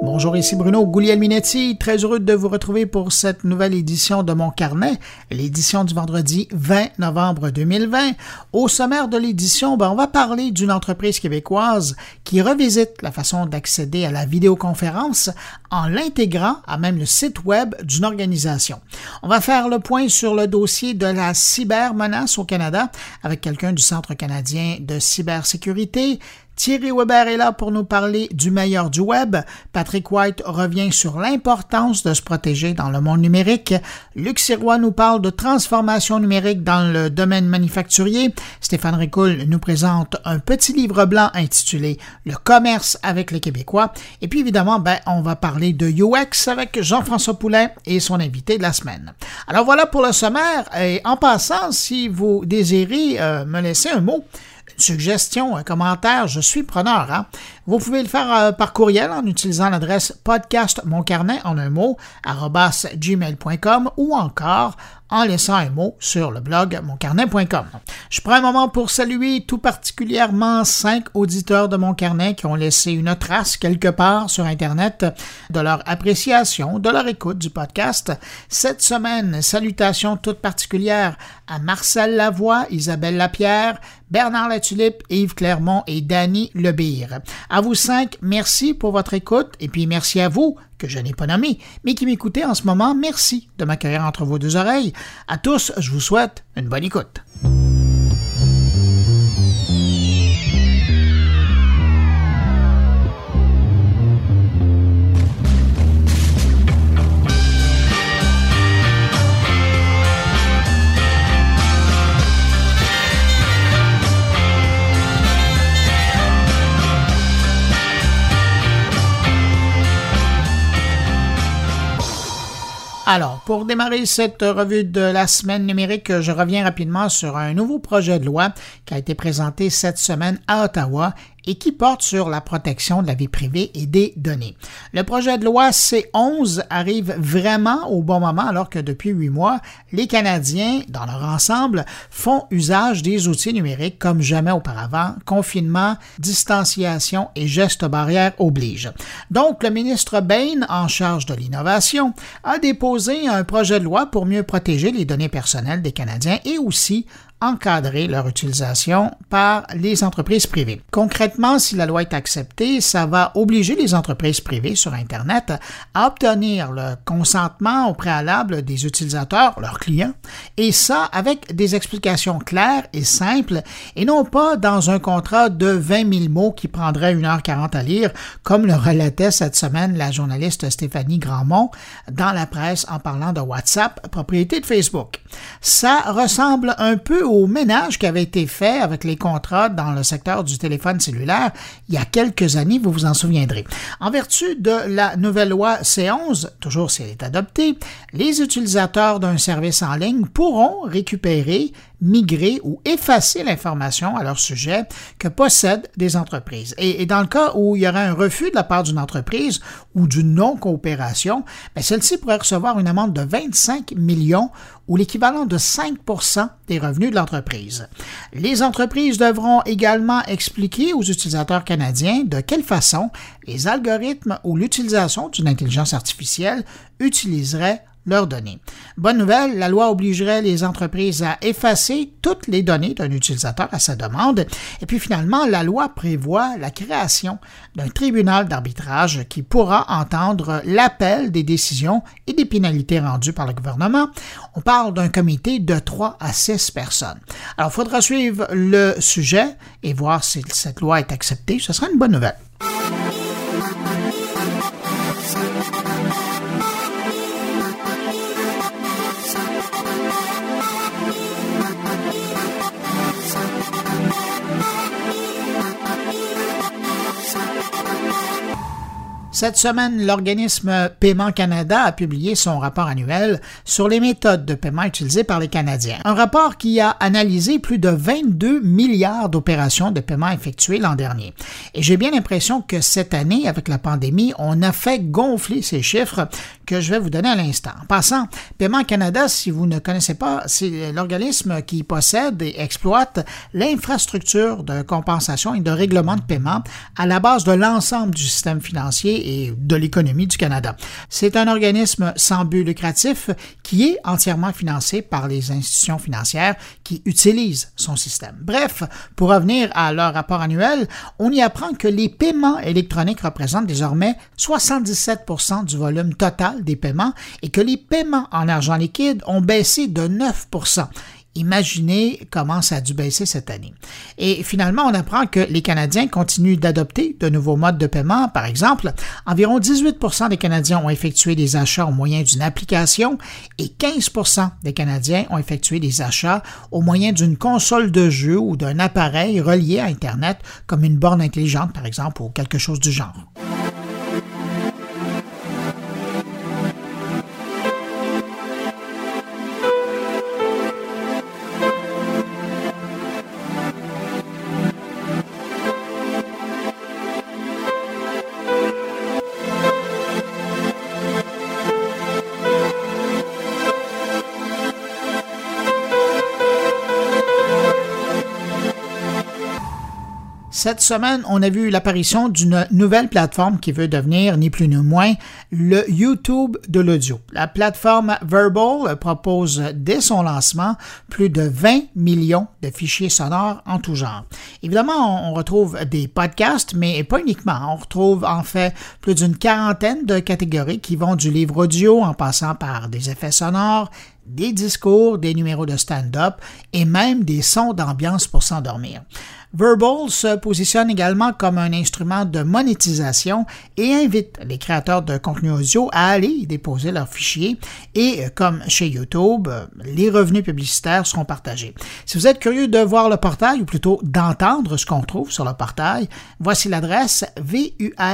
Bonjour, ici Bruno Guglielminetti, très heureux de vous retrouver pour cette nouvelle édition de mon carnet, l'édition du vendredi 20 novembre 2020. Au sommaire de l'édition, ben, on va parler d'une entreprise québécoise qui revisite la façon d'accéder à la vidéoconférence en l'intégrant à même le site web d'une organisation. On va faire le point sur le dossier de la cybermenace au Canada avec quelqu'un du Centre canadien de cybersécurité, Thierry Weber est là pour nous parler du meilleur du web. Patrick White revient sur l'importance de se protéger dans le monde numérique. Luc Sirois nous parle de transformation numérique dans le domaine manufacturier. Stéphane Ricoul nous présente un petit livre blanc intitulé Le commerce avec les Québécois. Et puis évidemment, ben, on va parler de UX avec Jean-François Poulain et son invité de la semaine. Alors voilà pour le sommaire. Et en passant, si vous désirez euh, me laisser un mot, suggestion, un commentaire, je suis preneur. Hein? Vous pouvez le faire euh, par courriel en utilisant l'adresse podcast mon carnet en un mot gmail.com ou encore en laissant un mot sur le blog moncarnet.com. Je prends un moment pour saluer tout particulièrement cinq auditeurs de mon carnet qui ont laissé une trace quelque part sur Internet de leur appréciation, de leur écoute du podcast. Cette semaine, salutations toutes particulières à Marcel Lavoie, Isabelle Lapierre, Bernard Latulippe, Yves Clermont et Danny Lebire. Vous cinq, merci pour votre écoute et puis merci à vous que je n'ai pas nommé, mais qui m'écoutez en ce moment. Merci de m'accueillir entre vos deux oreilles. À tous, je vous souhaite une bonne écoute. Alors, pour démarrer cette revue de la semaine numérique, je reviens rapidement sur un nouveau projet de loi qui a été présenté cette semaine à Ottawa et qui porte sur la protection de la vie privée et des données. Le projet de loi C11 arrive vraiment au bon moment alors que depuis huit mois, les Canadiens, dans leur ensemble, font usage des outils numériques comme jamais auparavant. Confinement, distanciation et gestes barrières obligent. Donc, le ministre Bain, en charge de l'innovation, a déposé un projet de loi pour mieux protéger les données personnelles des Canadiens et aussi encadrer leur utilisation par les entreprises privées. Concrètement, si la loi est acceptée, ça va obliger les entreprises privées sur Internet à obtenir le consentement au préalable des utilisateurs, leurs clients, et ça avec des explications claires et simples et non pas dans un contrat de 20 000 mots qui prendrait 1h40 à lire, comme le relatait cette semaine la journaliste Stéphanie Grandmont dans la presse en parlant de WhatsApp, propriété de Facebook. Ça ressemble un peu au ménage qui avait été fait avec les contrats dans le secteur du téléphone cellulaire il y a quelques années, vous vous en souviendrez. En vertu de la nouvelle loi C11, toujours si elle est adoptée, les utilisateurs d'un service en ligne pourront récupérer migrer ou effacer l'information à leur sujet que possèdent des entreprises. Et, dans le cas où il y aurait un refus de la part d'une entreprise ou d'une non-coopération, ben, celle-ci pourrait recevoir une amende de 25 millions ou l'équivalent de 5% des revenus de l'entreprise. Les entreprises devront également expliquer aux utilisateurs canadiens de quelle façon les algorithmes ou l'utilisation d'une intelligence artificielle utiliseraient leurs données. Bonne nouvelle, la loi obligerait les entreprises à effacer toutes les données d'un utilisateur à sa demande. Et puis finalement, la loi prévoit la création d'un tribunal d'arbitrage qui pourra entendre l'appel des décisions et des pénalités rendues par le gouvernement. On parle d'un comité de 3 à 6 personnes. Alors, il faudra suivre le sujet et voir si cette loi est acceptée. Ce sera une bonne nouvelle. Cette semaine, l'organisme Paiement Canada a publié son rapport annuel sur les méthodes de paiement utilisées par les Canadiens. Un rapport qui a analysé plus de 22 milliards d'opérations de paiement effectuées l'an dernier. Et j'ai bien l'impression que cette année, avec la pandémie, on a fait gonfler ces chiffres que je vais vous donner à l'instant. En passant, Paiement Canada, si vous ne connaissez pas, c'est l'organisme qui possède et exploite l'infrastructure de compensation et de règlement de paiement à la base de l'ensemble du système financier et de l'économie du Canada. C'est un organisme sans but lucratif qui est entièrement financé par les institutions financières qui utilisent son système. Bref, pour revenir à leur rapport annuel, on y apprend que les paiements électroniques représentent désormais 77% du volume total des paiements et que les paiements en argent liquide ont baissé de 9% Imaginez comment ça a dû baisser cette année. Et finalement, on apprend que les Canadiens continuent d'adopter de nouveaux modes de paiement. Par exemple, environ 18% des Canadiens ont effectué des achats au moyen d'une application et 15% des Canadiens ont effectué des achats au moyen d'une console de jeu ou d'un appareil relié à Internet, comme une borne intelligente, par exemple, ou quelque chose du genre. Cette semaine, on a vu l'apparition d'une nouvelle plateforme qui veut devenir ni plus ni moins le YouTube de l'audio. La plateforme Verbal propose dès son lancement plus de 20 millions de fichiers sonores en tout genre. Évidemment, on retrouve des podcasts, mais pas uniquement. On retrouve en fait plus d'une quarantaine de catégories qui vont du livre audio en passant par des effets sonores, des discours, des numéros de stand-up et même des sons d'ambiance pour s'endormir. Verbal se positionne également comme un instrument de monétisation et invite les créateurs de contenu audio à aller y déposer leurs fichiers et, comme chez YouTube, les revenus publicitaires seront partagés. Si vous êtes curieux de voir le portail ou plutôt d'entendre ce qu'on trouve sur le portail, voici l'adresse vurbl.com.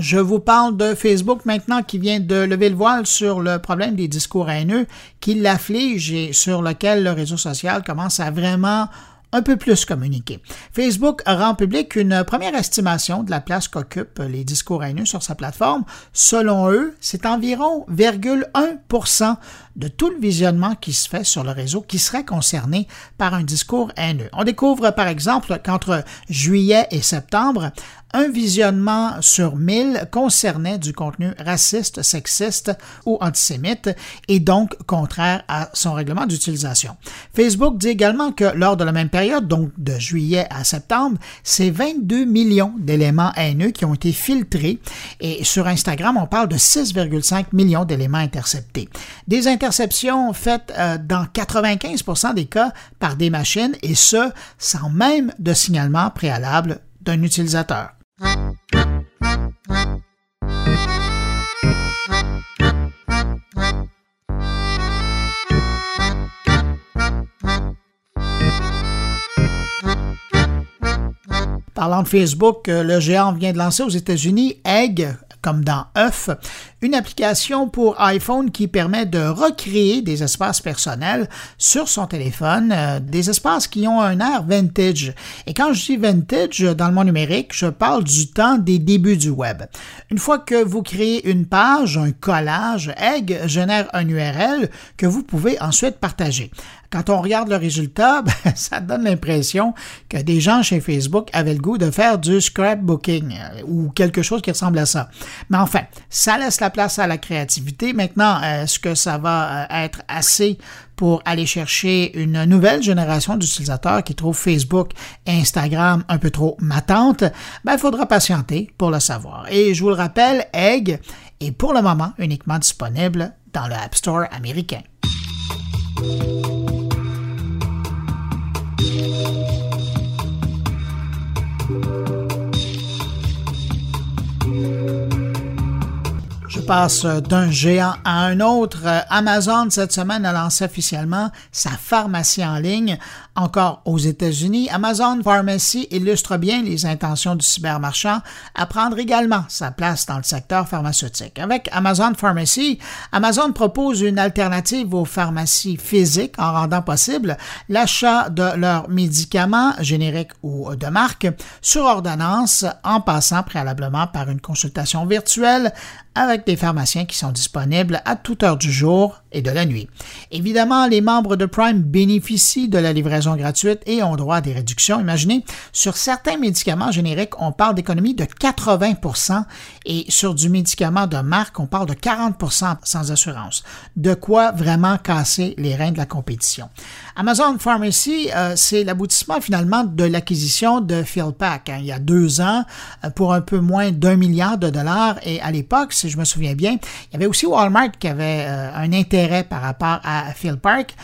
Je vous parle de Facebook maintenant qui vient de lever le voile sur le problème des discours haineux qui l'afflige et sur lequel le réseau social commence à vraiment un peu plus communiquer. Facebook rend public une première estimation de la place qu'occupent les discours haineux sur sa plateforme. Selon eux, c'est environ 1% de tout le visionnement qui se fait sur le réseau qui serait concerné par un discours haineux. On découvre par exemple qu'entre juillet et septembre, un visionnement sur 1000 concernait du contenu raciste, sexiste ou antisémite et donc contraire à son règlement d'utilisation. Facebook dit également que lors de la même période, donc de juillet à septembre, c'est 22 millions d'éléments haineux qui ont été filtrés et sur Instagram, on parle de 6,5 millions d'éléments interceptés. Des interceptions faites euh, dans 95% des cas par des machines et ce, sans même de signalement préalable d'un utilisateur. Parlant de Facebook, euh, le géant vient de lancer aux États-Unis Egg, comme dans œuf, une application pour iPhone qui permet de recréer des espaces personnels sur son téléphone, euh, des espaces qui ont un air vintage. Et quand je dis vintage dans le monde numérique, je parle du temps des débuts du web. Une fois que vous créez une page, un collage, Egg génère un URL que vous pouvez ensuite partager quand on regarde le résultat, ben, ça donne l'impression que des gens chez Facebook avaient le goût de faire du scrapbooking euh, ou quelque chose qui ressemble à ça. Mais enfin, ça laisse la place à la créativité. Maintenant, est-ce que ça va euh, être assez pour aller chercher une nouvelle génération d'utilisateurs qui trouvent Facebook et Instagram un peu trop matantes? Ben, il faudra patienter pour le savoir. Et je vous le rappelle, Egg est pour le moment uniquement disponible dans le App Store américain. Passe d'un géant à un autre. Amazon, cette semaine, a lancé officiellement sa pharmacie en ligne. Encore aux États-Unis, Amazon Pharmacy illustre bien les intentions du cybermarchand à prendre également sa place dans le secteur pharmaceutique. Avec Amazon Pharmacy, Amazon propose une alternative aux pharmacies physiques en rendant possible l'achat de leurs médicaments génériques ou de marque sur ordonnance en passant préalablement par une consultation virtuelle avec des pharmaciens qui sont disponibles à toute heure du jour et de la nuit. Évidemment, les membres de Prime bénéficient de la livraison gratuite et ont droit à des réductions. Imaginez, sur certains médicaments génériques, on parle d'économie de 80% et sur du médicament de marque, on parle de 40% sans assurance. De quoi vraiment casser les reins de la compétition. Amazon Pharmacy, euh, c'est l'aboutissement finalement de l'acquisition de PhilPack hein, il y a deux ans euh, pour un peu moins d'un milliard de dollars et à l'époque, si je me souviens bien, il y avait aussi Walmart qui avait euh, un intérêt par rapport à PhilPack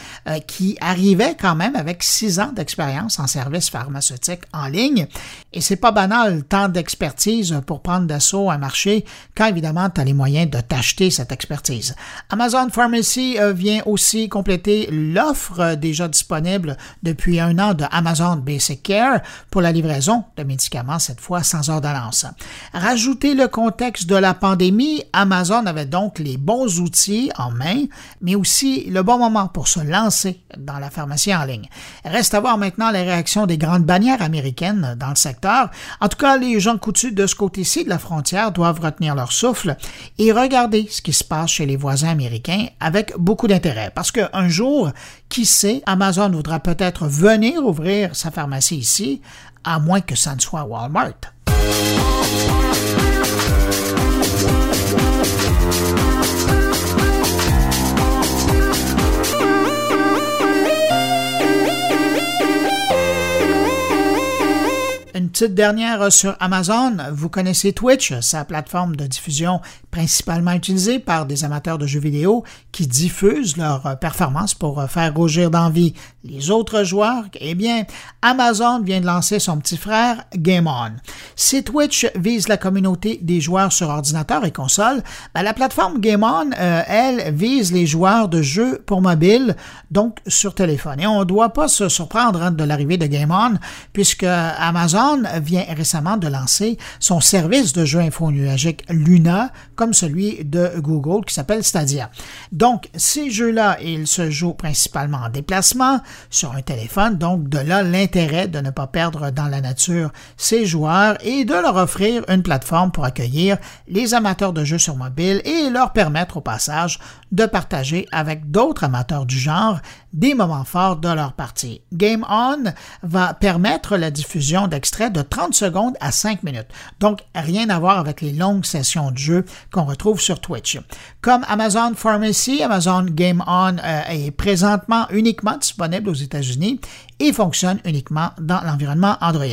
qui arrivait quand même avec six ans d'expérience en services pharmaceutiques en ligne et c'est pas banal tant d'expertise pour prendre d'assaut un marché quand évidemment tu as les moyens de t'acheter cette expertise. Amazon Pharmacy vient aussi compléter l'offre déjà disponible depuis un an de Amazon Basic Care pour la livraison de médicaments, cette fois sans ordonnance. Rajouter le contexte de la pandémie, Amazon avait donc les bons outils en main, mais aussi le bon moment pour se lancer dans la pharmacie en ligne. Reste à voir maintenant les réactions des grandes bannières américaines dans le secteur. En tout cas, les gens coutus de ce côté-ci de la frontière doivent retenir leur souffle et regarder ce qui se passe chez les voisins américains avec beaucoup d'intérêt. Parce qu'un jour, qui sait, Amazon voudra peut-être venir ouvrir sa pharmacie ici, à moins que ça ne soit Walmart. Petite dernière sur Amazon. Vous connaissez Twitch, sa plateforme de diffusion principalement utilisée par des amateurs de jeux vidéo qui diffusent leurs performances pour faire rougir d'envie les autres joueurs. Eh bien, Amazon vient de lancer son petit frère Game On. Si Twitch vise la communauté des joueurs sur ordinateur et console, ben, la plateforme Game On, euh, elle, vise les joueurs de jeux pour mobile, donc sur téléphone. Et on ne doit pas se surprendre hein, de l'arrivée de Game On, puisque Amazon vient récemment de lancer son service de jeu infonuagique Luna, comme celui de Google qui s'appelle Stadia. Donc, ces jeux-là, ils se jouent principalement en déplacement sur un téléphone, donc de là l'intérêt de ne pas perdre dans la nature ces joueurs et de leur offrir une plateforme pour accueillir les amateurs de jeux sur mobile et leur permettre au passage de partager avec d'autres amateurs du genre des moments forts de leur partie. Game On va permettre la diffusion d'extraits de 30 secondes à 5 minutes. Donc, rien à voir avec les longues sessions de jeu qu'on retrouve sur Twitch. Comme Amazon Pharmacy, Amazon Game On euh, est présentement uniquement disponible aux États-Unis et fonctionne uniquement dans l'environnement Android.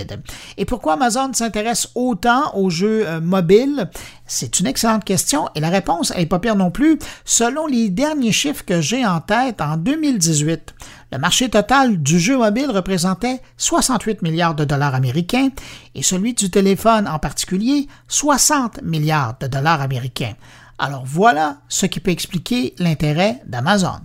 Et pourquoi Amazon s'intéresse autant aux jeux euh, mobiles? C'est une excellente question et la réponse n'est pas pire non plus. Selon les derniers chiffres que j'ai en tête, en 2018, le marché total du jeu mobile représentait 68 milliards de dollars américains et celui du téléphone en particulier 60 milliards de dollars américains. Alors voilà ce qui peut expliquer l'intérêt d'Amazon.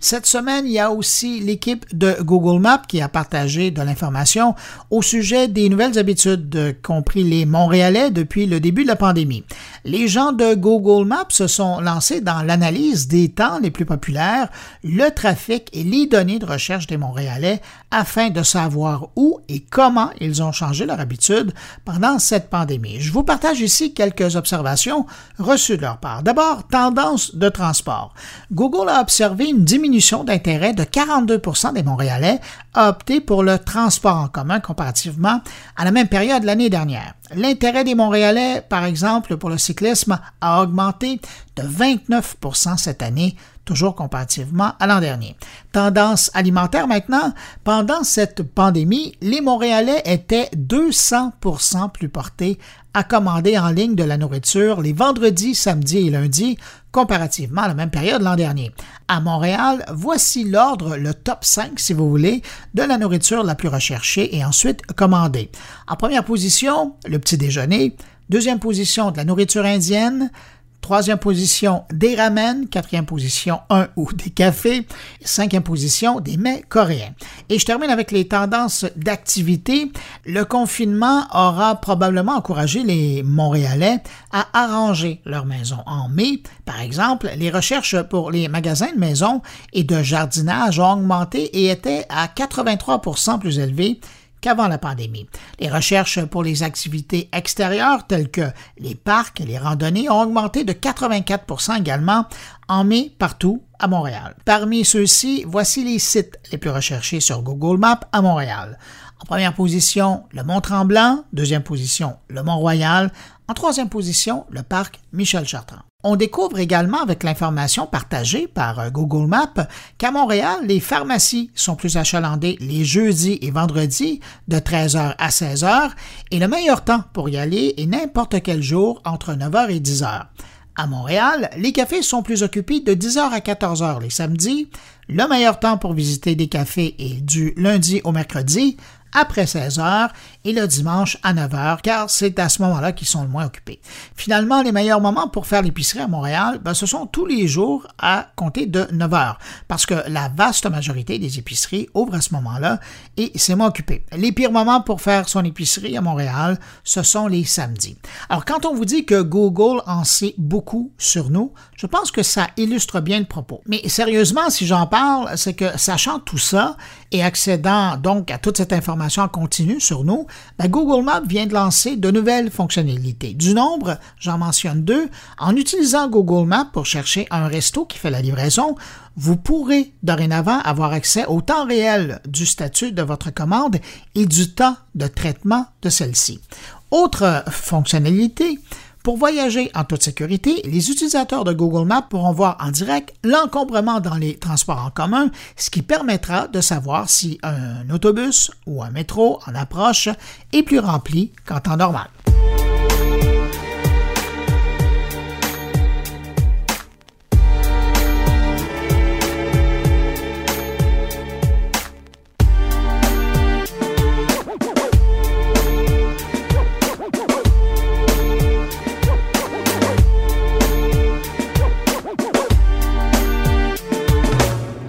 Cette semaine, il y a aussi l'équipe de Google Maps qui a partagé de l'information au sujet des nouvelles habitudes, compris les Montréalais depuis le début de la pandémie. Les gens de Google Maps se sont lancés dans l'analyse des temps les plus populaires, le trafic et les données de recherche des Montréalais afin de savoir où et comment ils ont changé leur habitude pendant cette pandémie. Je vous partage ici quelques observations reçues de leur part. D'abord, tendance de transport. Google a observé une diminution d'intérêt de 42% des Montréalais a opté pour le transport en commun comparativement à la même période l'année dernière. L'intérêt des Montréalais, par exemple, pour le cyclisme a augmenté de 29% cette année, toujours comparativement à l'an dernier. Tendance alimentaire maintenant. Pendant cette pandémie, les Montréalais étaient 200% plus portés à commander en ligne de la nourriture les vendredis, samedis et lundis comparativement à la même période l'an dernier. À Montréal, voici l'ordre, le top 5 si vous voulez, de la nourriture la plus recherchée et ensuite commandée. En première position, le petit déjeuner. Deuxième position, de la nourriture indienne. Troisième position, des ramen. Quatrième position, un ou des cafés. Cinquième position, des mets coréens. Et je termine avec les tendances d'activité. Le confinement aura probablement encouragé les Montréalais à arranger leur maison. En mai, par exemple, les recherches pour les magasins de maisons et de jardinage ont augmenté et étaient à 83% plus élevées qu'avant la pandémie. Les recherches pour les activités extérieures telles que les parcs et les randonnées ont augmenté de 84 également en mai partout à Montréal. Parmi ceux-ci, voici les sites les plus recherchés sur Google Maps à Montréal. En première position, le Mont-Tremblant. Deuxième position, le Mont-Royal. En troisième position, le parc Michel Chartrand. On découvre également avec l'information partagée par euh, Google Maps qu'à Montréal, les pharmacies sont plus achalandées les jeudis et vendredis de 13h à 16h et le meilleur temps pour y aller est n'importe quel jour entre 9h et 10h. À Montréal, les cafés sont plus occupés de 10h à 14h les samedis. Le meilleur temps pour visiter des cafés est du lundi au mercredi après 16 heures et le dimanche à 9 heures, car c'est à ce moment-là qu'ils sont le moins occupés. Finalement, les meilleurs moments pour faire l'épicerie à Montréal, ben, ce sont tous les jours à compter de 9 heures, parce que la vaste majorité des épiceries ouvrent à ce moment-là et c'est moins occupé. Les pires moments pour faire son épicerie à Montréal, ce sont les samedis. Alors, quand on vous dit que Google en sait beaucoup sur nous, je pense que ça illustre bien le propos. Mais sérieusement, si j'en parle, c'est que sachant tout ça et accédant donc à toute cette information continue sur nous, Google Maps vient de lancer de nouvelles fonctionnalités. Du nombre, j'en mentionne deux. En utilisant Google Maps pour chercher un resto qui fait la livraison, vous pourrez dorénavant avoir accès au temps réel du statut de votre commande et du temps de traitement de celle-ci. Autre fonctionnalité, pour voyager en toute sécurité, les utilisateurs de Google Maps pourront voir en direct l'encombrement dans les transports en commun, ce qui permettra de savoir si un autobus ou un métro en approche est plus rempli qu'en temps normal.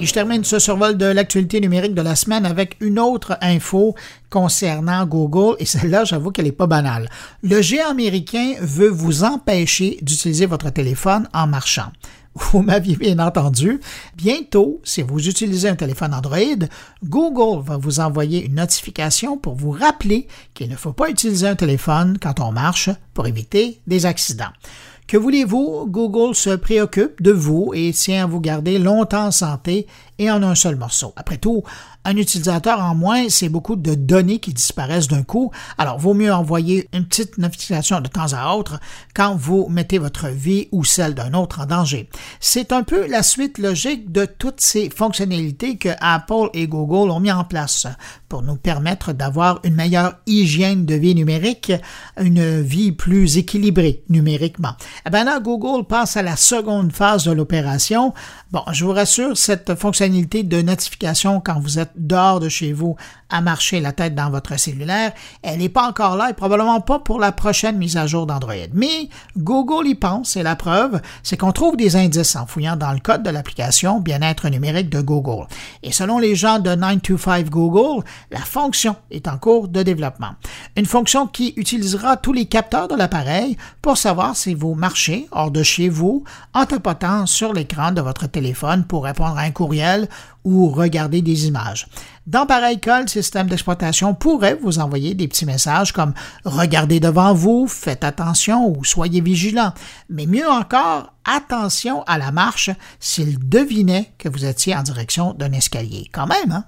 Je termine ce survol de l'actualité numérique de la semaine avec une autre info concernant Google, et celle-là, j'avoue qu'elle n'est pas banale. Le géant américain veut vous empêcher d'utiliser votre téléphone en marchant. Vous m'aviez bien entendu. Bientôt, si vous utilisez un téléphone Android, Google va vous envoyer une notification pour vous rappeler qu'il ne faut pas utiliser un téléphone quand on marche pour éviter des accidents. Que voulez-vous, Google se préoccupe de vous et tient à vous garder longtemps en santé et en un seul morceau. Après tout, un utilisateur en moins, c'est beaucoup de données qui disparaissent d'un coup. Alors, vaut mieux envoyer une petite notification de temps à autre quand vous mettez votre vie ou celle d'un autre en danger. C'est un peu la suite logique de toutes ces fonctionnalités que Apple et Google ont mis en place pour nous permettre d'avoir une meilleure hygiène de vie numérique, une vie plus équilibrée numériquement. Eh bien là, Google passe à la seconde phase de l'opération. Bon, je vous rassure, cette fonctionnalité de notification quand vous êtes dehors de chez vous à marcher la tête dans votre cellulaire. Elle n'est pas encore là et probablement pas pour la prochaine mise à jour d'Android. Mais Google y pense et la preuve, c'est qu'on trouve des indices en fouillant dans le code de l'application Bien-être numérique de Google. Et selon les gens de 925 Google, la fonction est en cours de développement. Une fonction qui utilisera tous les capteurs de l'appareil pour savoir si vous marchez hors de chez vous en tapotant sur l'écran de votre téléphone pour répondre à un courriel ou regarder des images. Dans pareil cas, le système d'exploitation pourrait vous envoyer des petits messages comme Regardez devant vous, faites attention ou soyez vigilant. Mais mieux encore, attention à la marche s'il devinait que vous étiez en direction d'un escalier. Quand même, hein?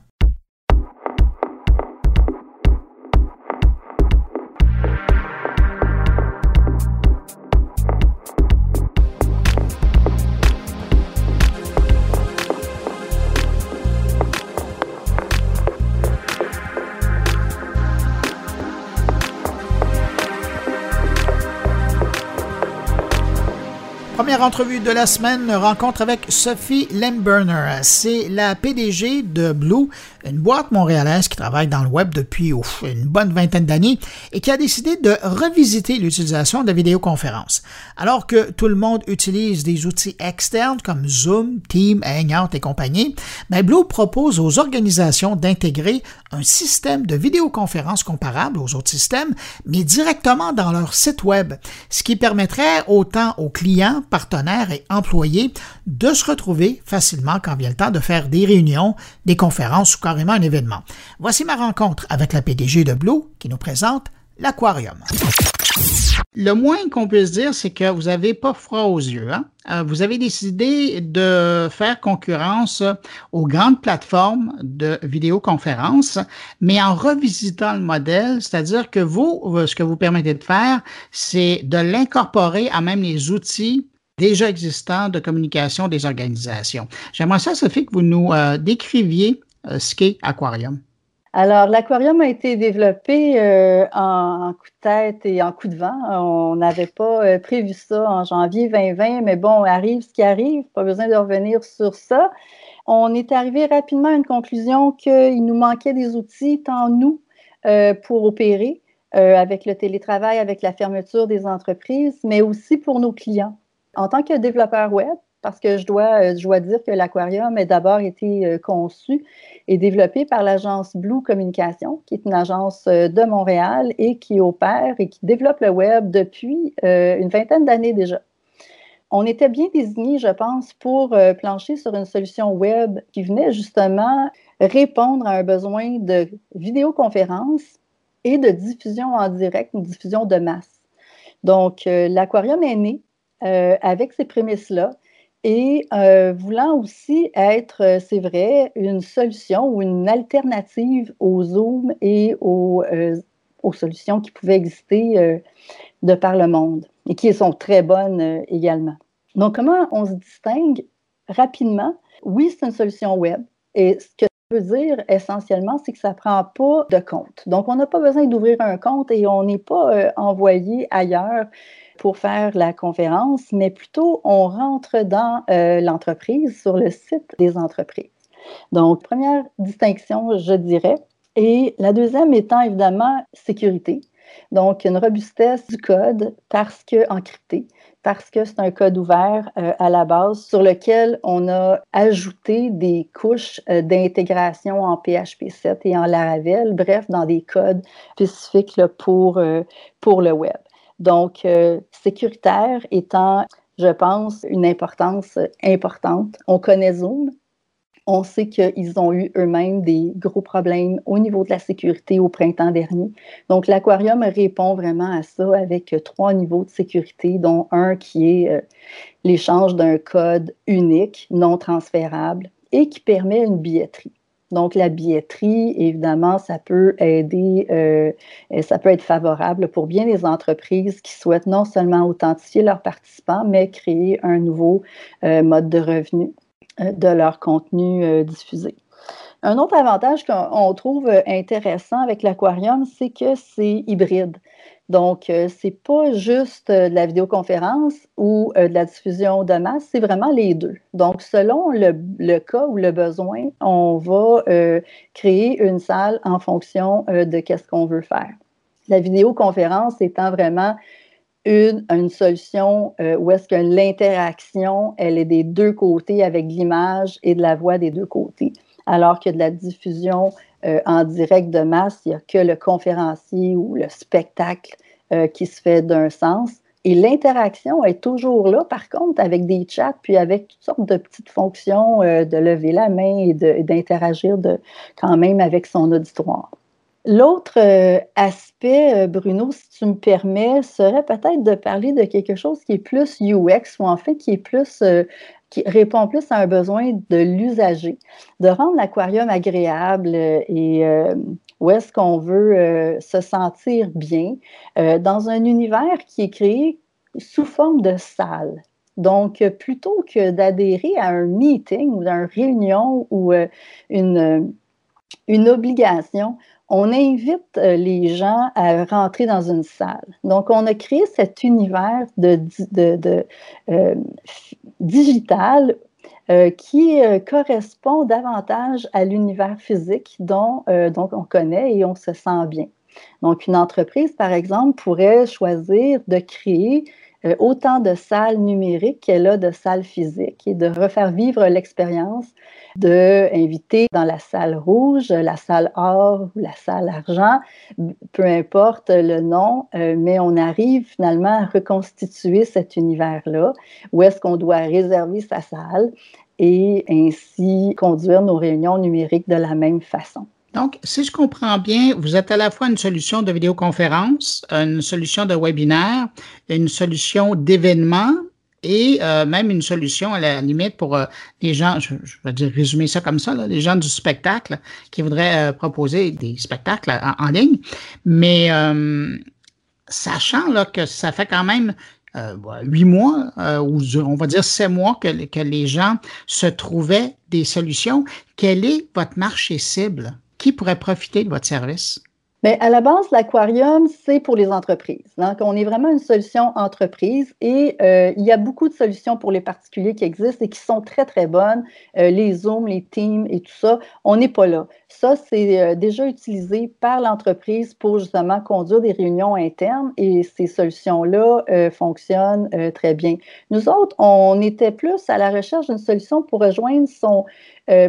Première entrevue de la semaine, rencontre avec Sophie Lemberner. C'est la PDG de Blue, une boîte montréalaise qui travaille dans le web depuis une bonne vingtaine d'années et qui a décidé de revisiter l'utilisation de la vidéoconférence. Alors que tout le monde utilise des outils externes comme Zoom, Team, Hangout et compagnie, ben Blue propose aux organisations d'intégrer un système de vidéoconférence comparable aux autres systèmes, mais directement dans leur site web, ce qui permettrait autant aux clients, partenaires et employés de se retrouver facilement quand vient le temps de faire des réunions, des conférences ou un événement. Voici ma rencontre avec la PDG de Blue qui nous présente l'aquarium. Le moins qu'on puisse dire, c'est que vous n'avez pas froid aux yeux. Hein? Euh, vous avez décidé de faire concurrence aux grandes plateformes de vidéoconférence, mais en revisitant le modèle, c'est-à-dire que vous, ce que vous permettez de faire, c'est de l'incorporer à même les outils déjà existants de communication des organisations. J'aimerais ça, Sophie, que vous nous euh, décriviez euh, qu'est Aquarium. Alors, l'aquarium a été développé euh, en, coup de tête et en coup de vent. On n'avait pas euh, prévu ça en janvier 2020, mais bon, arrive ce qui arrive, pas besoin de revenir sur ça. On est arrivé rapidement à une conclusion qu'il nous manquait des outils, tant nous, pour opérer avec le télétravail, avec la fermeture des entreprises, mais aussi pour nos clients. En tant que développeur web, parce que je dois, euh, je dois dire que l'aquarium a d'abord été euh, conçu et développé par l'agence Blue Communication, qui est une agence euh, de Montréal et qui opère et qui développe le web depuis une vingtaine d'années déjà. On était bien désigné, je pense, pour plancher sur une solution web qui venait justement répondre à un besoin de vidéoconférence et de diffusion en direct, une diffusion de masse. Donc, l'aquarium est né avec ces prémices-là et euh, voulant aussi être, euh, c'est vrai, une solution ou une alternative au Zoom et aux, euh, aux solutions qui pouvaient exister de par le monde et qui sont très bonnes également. Donc, comment on se distingue rapidement? Oui, c'est une solution web. Et ce que ça veut dire essentiellement, c'est que ça ne prend pas de compte. Donc, on n'a pas besoin d'ouvrir un compte et on n'est pas envoyé ailleurs pour faire la conférence, mais plutôt on rentre dans euh, l'entreprise, sur le site des entreprises. Donc, première distinction, je dirais. Et la deuxième étant évidemment sécurité. Donc, une robustesse du code parce que encrypté, parce que c'est un code ouvert euh, à la base sur lequel on a ajouté des couches euh, d'intégration en PHP 7 et en Laravel, bref, dans des codes spécifiques pour, pour le web. Donc, euh, sécuritaire étant, je pense, une importance importante. On connaît Zoom. On sait qu'ils ont eu eux-mêmes des gros problèmes au niveau de la sécurité au printemps dernier. Donc, l'aquarium répond vraiment à ça avec trois niveaux de sécurité, dont un qui est euh, l'échange d'un code unique, non transférable, et qui permet une billetterie. Donc, la billetterie, évidemment, ça peut aider, euh, ça peut être favorable pour bien les entreprises qui souhaitent non seulement authentifier leurs participants, mais créer un nouveau euh, mode de revenu euh, de leur contenu diffusé. Un autre avantage qu'on trouve intéressant avec l'aquarium, c'est que c'est hybride. Donc, euh, ce n'est pas juste euh, de la vidéoconférence ou euh, de la diffusion de masse, c'est vraiment les deux. Donc, selon le, cas ou le besoin, on va créer une salle en fonction de ce qu'on veut faire. La vidéoconférence étant vraiment une, une solution où est-ce que l'interaction, elle est des deux côtés avec l'image et de la voix des deux côtés, alors que de la diffusion euh, en direct de masse, il n'y a que le conférencier ou le spectacle euh, qui se fait d'un sens. Et l'interaction est toujours là, par contre, avec des chats, puis avec toutes sortes de petites fonctions euh, de lever la main et d'interagir quand même avec son auditoire. L'autre aspect, Bruno, si tu me permets, serait peut-être de parler de quelque chose qui est plus UX ou en fait qui est plus qui répond plus à un besoin de l'usager, de rendre l'aquarium agréable et euh, où est-ce qu'on veut euh, se sentir bien dans un univers qui est créé sous forme de salle. Donc, plutôt que d'adhérer à un meeting ou à une réunion ou une obligation. On invite les gens à rentrer dans une salle. Donc, on a créé cet univers de, de, digital qui correspond davantage à l'univers physique dont on connaît et on se sent bien. Donc, une entreprise, par exemple, pourrait choisir de créer euh, autant de salles numériques qu'elle a de salles physiques et de refaire vivre l'expérience d'inviter dans la salle rouge, la salle or ou la salle argent, peu importe le nom, euh, mais on arrive finalement à reconstituer cet univers-là, où est-ce qu'on doit réserver sa salle et ainsi conduire nos réunions numériques de la même façon. Donc, si je comprends bien, vous êtes à la fois une solution de vidéoconférence, une solution de webinaire, une solution d'événement et euh, même une solution à la limite pour euh, les gens, je, vais dire résumer ça comme ça, les gens du spectacle qui voudraient euh, proposer des spectacles en, ligne. Mais sachant là, que ça fait quand même huit mois, ou on va dire sept mois que, que les gens se trouvaient des solutions, quel est votre marché cible? Qui pourrait profiter de votre service? Bien, à la base, l'aquarium, c'est pour les entreprises. Donc, on est vraiment une solution entreprise et euh, il y a beaucoup de solutions pour les particuliers qui existent et qui sont très, très bonnes. Euh, les Zoom, les Teams et tout ça, on n'est pas là. Ça, c'est euh, déjà utilisé par l'entreprise pour justement conduire des réunions internes et ces solutions-là fonctionnent très bien. Nous autres, on était plus à la recherche d'une solution pour rejoindre son,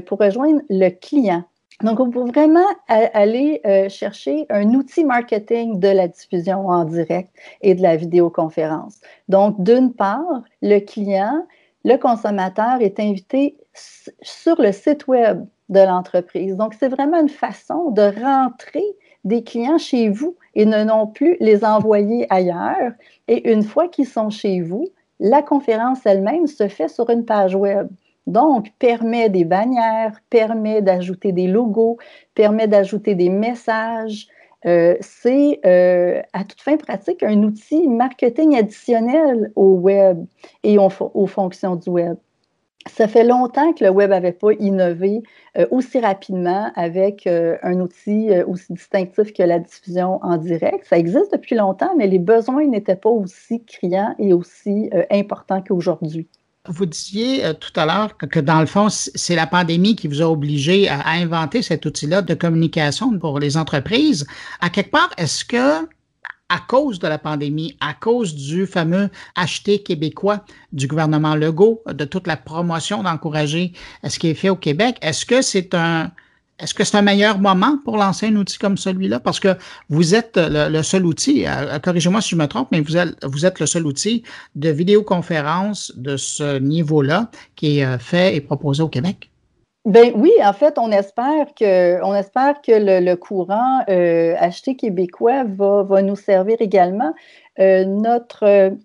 pour rejoindre le client donc, on peut vraiment aller euh, chercher un outil marketing de la diffusion en direct et de la vidéoconférence. Donc, d'une part, le client, le consommateur est invité sur le site web de l'entreprise. Donc, c'est vraiment une façon de rentrer des clients chez vous et ne non plus les envoyer ailleurs. Et une fois qu'ils sont chez vous, la conférence elle-même se fait sur une page web. Donc, permet des bannières, permet d'ajouter des logos, permet d'ajouter des messages. Euh, c'est euh, à toute fin pratique un outil marketing additionnel au web et aux, fonctions du web. Ça fait longtemps que le web n'avait pas innové euh, aussi rapidement avec un outil aussi distinctif que la diffusion en direct. Ça existe depuis longtemps, mais les besoins n'étaient pas aussi criants et aussi importants qu'aujourd'hui. Vous disiez euh, tout à l'heure que, dans le fond, c'est la pandémie qui vous a obligé à, inventer cet outil-là de communication pour les entreprises. À quelque part, est-ce que, à cause de la pandémie, à cause du fameux acheter québécois du gouvernement Legault, de toute la promotion d'encourager ce qui est fait au Québec, est-ce que c'est un, est-ce que c'est un meilleur moment pour lancer un outil comme celui-là? Parce que vous êtes le, seul outil, euh, corrigez-moi si je me trompe, mais vous êtes, vous êtes le seul outil de vidéoconférence de ce niveau-là qui est euh, fait et proposé au Québec. Ben oui, en fait, on espère que, on espère que le, courant euh, acheté québécois va, va, nous servir également. notre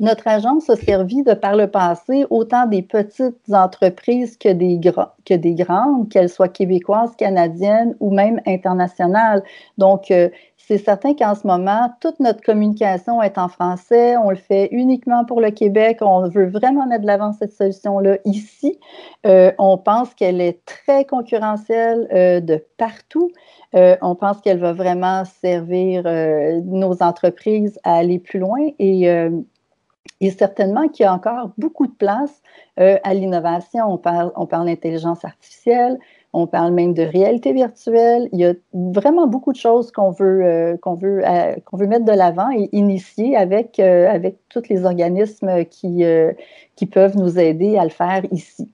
notre agence a servi de par le passé autant des petites entreprises que des, grandes, qu'elles soient québécoises, canadiennes ou même internationales. Donc, euh, c'est certain qu'en ce moment, toute notre communication est en français. On le fait uniquement pour le Québec. On veut vraiment mettre de l'avant cette solution-là ici. Euh, on pense qu'elle est très concurrentielle euh, de partout. on pense qu'elle va vraiment servir nos entreprises à aller plus loin et et certainement qu'il y a encore beaucoup de place euh, à l'innovation. On parle, on parle d'intelligence artificielle, on parle même de réalité virtuelle. Il y a vraiment beaucoup de choses qu'on veut, euh, qu'on veut, euh, qu'on veut mettre de l'avant et initier avec, avec tous les organismes qui, qui peuvent nous aider à le faire ici.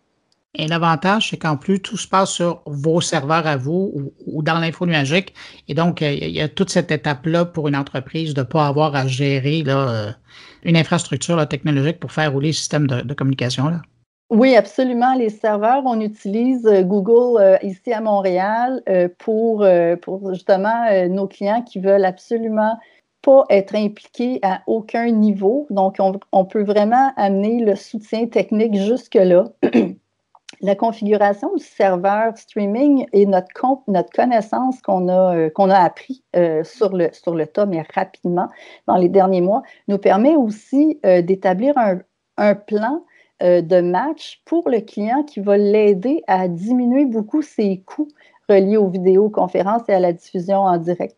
Et l'avantage, c'est qu'en plus, tout se passe sur vos serveurs à vous ou, dans l'info nuagique. Et donc, il y a toute cette étape-là pour une entreprise de ne pas avoir à gérer là, une infrastructure technologique pour faire rouler le système de, communication? Oui, absolument. Les serveurs, on utilise euh, Google euh, ici à Montréal euh, pour, justement nos clients qui veulent absolument pas être impliqués à aucun niveau. Donc, on, on peut vraiment amener le soutien technique jusque-là. la configuration du serveur streaming et notre, connaissance qu'on a, euh, appris euh, sur, le, sur le tas, mais rapidement dans les derniers mois, nous permet aussi euh, d'établir un, un, plan de match pour le client qui va l'aider à diminuer beaucoup ses coûts reliés aux vidéoconférences et à la diffusion en direct.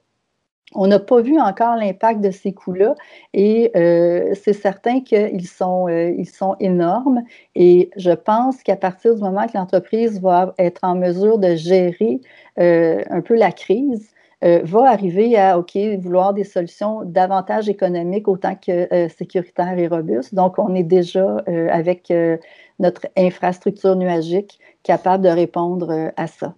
On n'a pas vu encore l'impact de ces coûts-là et euh, c'est certain qu'ils sont, euh, sont énormes et je pense qu'à partir du moment que l'entreprise va être en mesure de gérer euh, un peu la crise, va arriver à, OK, vouloir des solutions davantage économiques autant que sécuritaires et robustes. Donc, on est déjà avec notre infrastructure nuagique capable de répondre à ça.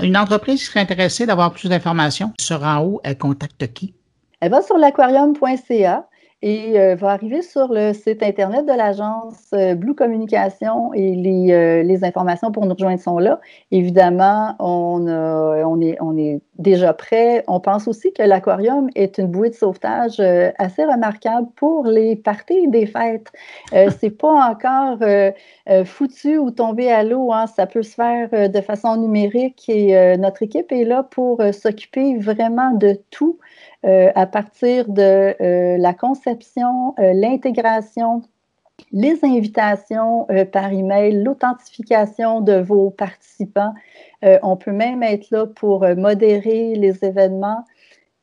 Une entreprise qui serait intéressée d'avoir plus d'informations en haut, elle contacte qui? Elle va sur l'aquarium.ca et euh, va arriver sur le site Internet de l'agence euh, Blue Communication et les, euh, les, informations pour nous rejoindre sont là. Évidemment, on, on, est, on est déjà prêt. On pense aussi que l'aquarium est une bouée de sauvetage assez remarquable pour les parties des fêtes. C'est pas encore foutu ou tombé à l'eau. Hein. Ça peut se faire de façon numérique et notre équipe est là pour s'occuper vraiment de tout. Euh, à partir de euh, la conception, euh, l'intégration, les invitations par email, l'authentification de vos participants. on peut même être là pour modérer les événements.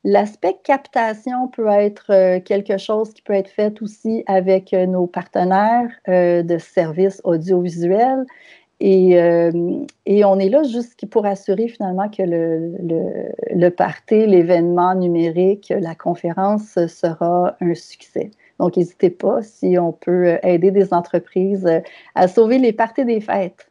L'aspect captation peut être quelque chose qui peut être fait aussi avec nos partenaires de services audiovisuels. Euh, et, on est là juste pour assurer finalement que le, le, le party, l'événement numérique, la conférence sera un succès. Donc, n'hésitez pas si on peut aider des entreprises à sauver les parties des fêtes.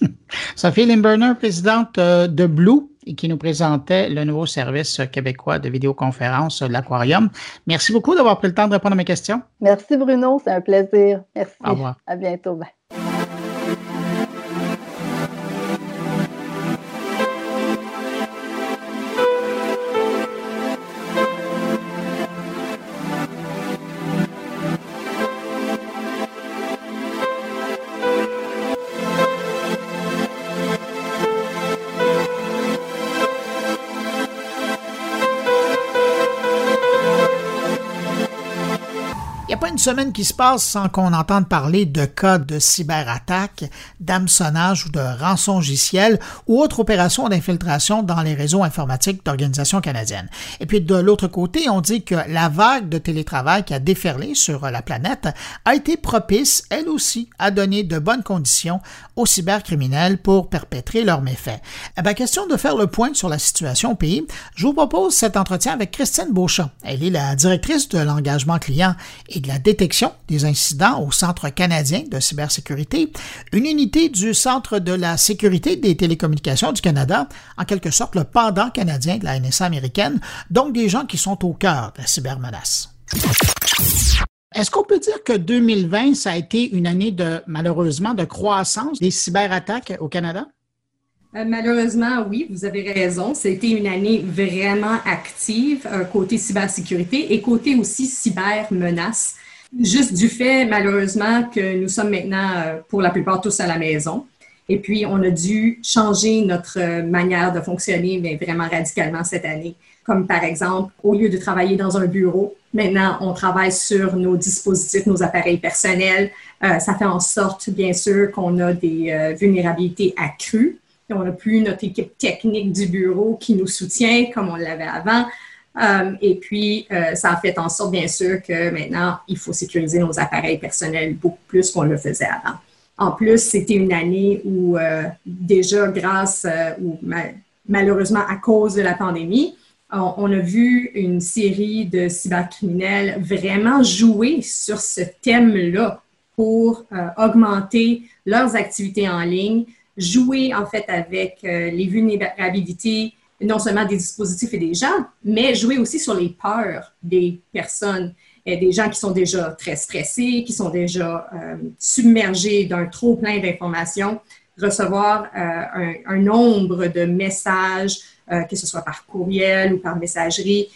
Sophie Limburner, présidente euh, de Blue, qui nous présentait le nouveau service québécois de vidéoconférence, l'Aquarium. Merci beaucoup d'avoir pris le temps de répondre à mes questions. Merci Bruno, c'est un plaisir. Merci. Au revoir. À bientôt. Semaine qui se passe sans qu'on entende parler de cas de cyberattaque, d'hameçonnage ou de rançongiciel ou autre opération d'infiltration dans les réseaux informatiques d'organisations canadiennes. Et puis de l'autre côté, on dit que la vague de télétravail qui a déferlé sur la planète a été propice, elle aussi, à donner de bonnes conditions aux cybercriminels pour perpétrer leurs méfaits. Eh bien, question de faire le point sur la situation au pays, je vous propose cet entretien avec Christine Beauchamp. Elle est la directrice de l'engagement client et de la détection des incidents au Centre canadien de cybersécurité, une unité du Centre de la sécurité des télécommunications du Canada, en quelque sorte le pendant canadien de la NSA américaine, donc des gens qui sont au cœur de la cybermenace. Est-ce qu'on peut dire que 2020, ça a été une année de, malheureusement, de croissance des cyberattaques au Canada? Euh, malheureusement, oui, vous avez raison. C'était une année vraiment active côté cybersécurité et côté aussi cybermenace. Juste du fait, malheureusement, que nous sommes maintenant, euh, pour la plupart, tous à la maison. Et puis, on a dû changer notre euh, manière de fonctionner, mais vraiment radicalement cette année. Comme par exemple, au lieu de travailler dans un bureau, maintenant, on travaille sur nos dispositifs, nos appareils personnels. Euh, ça fait en sorte, bien sûr, qu'on a des vulnérabilités accrues. on n'a plus notre équipe technique du bureau qui nous soutient comme on l'avait avant. Euh, et puis, euh, ça a fait en sorte, bien sûr, que maintenant, il faut sécuriser nos appareils personnels beaucoup plus qu'on le faisait avant. En plus, c'était une année où euh, déjà, grâce ou malheureusement à cause de la pandémie, on, a vu une série de cybercriminels vraiment jouer sur ce thème-là pour augmenter leurs activités en ligne, jouer en fait avec les vulnérabilités non seulement des dispositifs et des gens, mais jouer aussi sur les peurs des personnes, et des gens qui sont déjà très stressés, qui sont déjà euh, submergés d'un trop plein d'informations, recevoir euh, un, nombre de messages, euh, que ce soit par courriel ou par messagerie,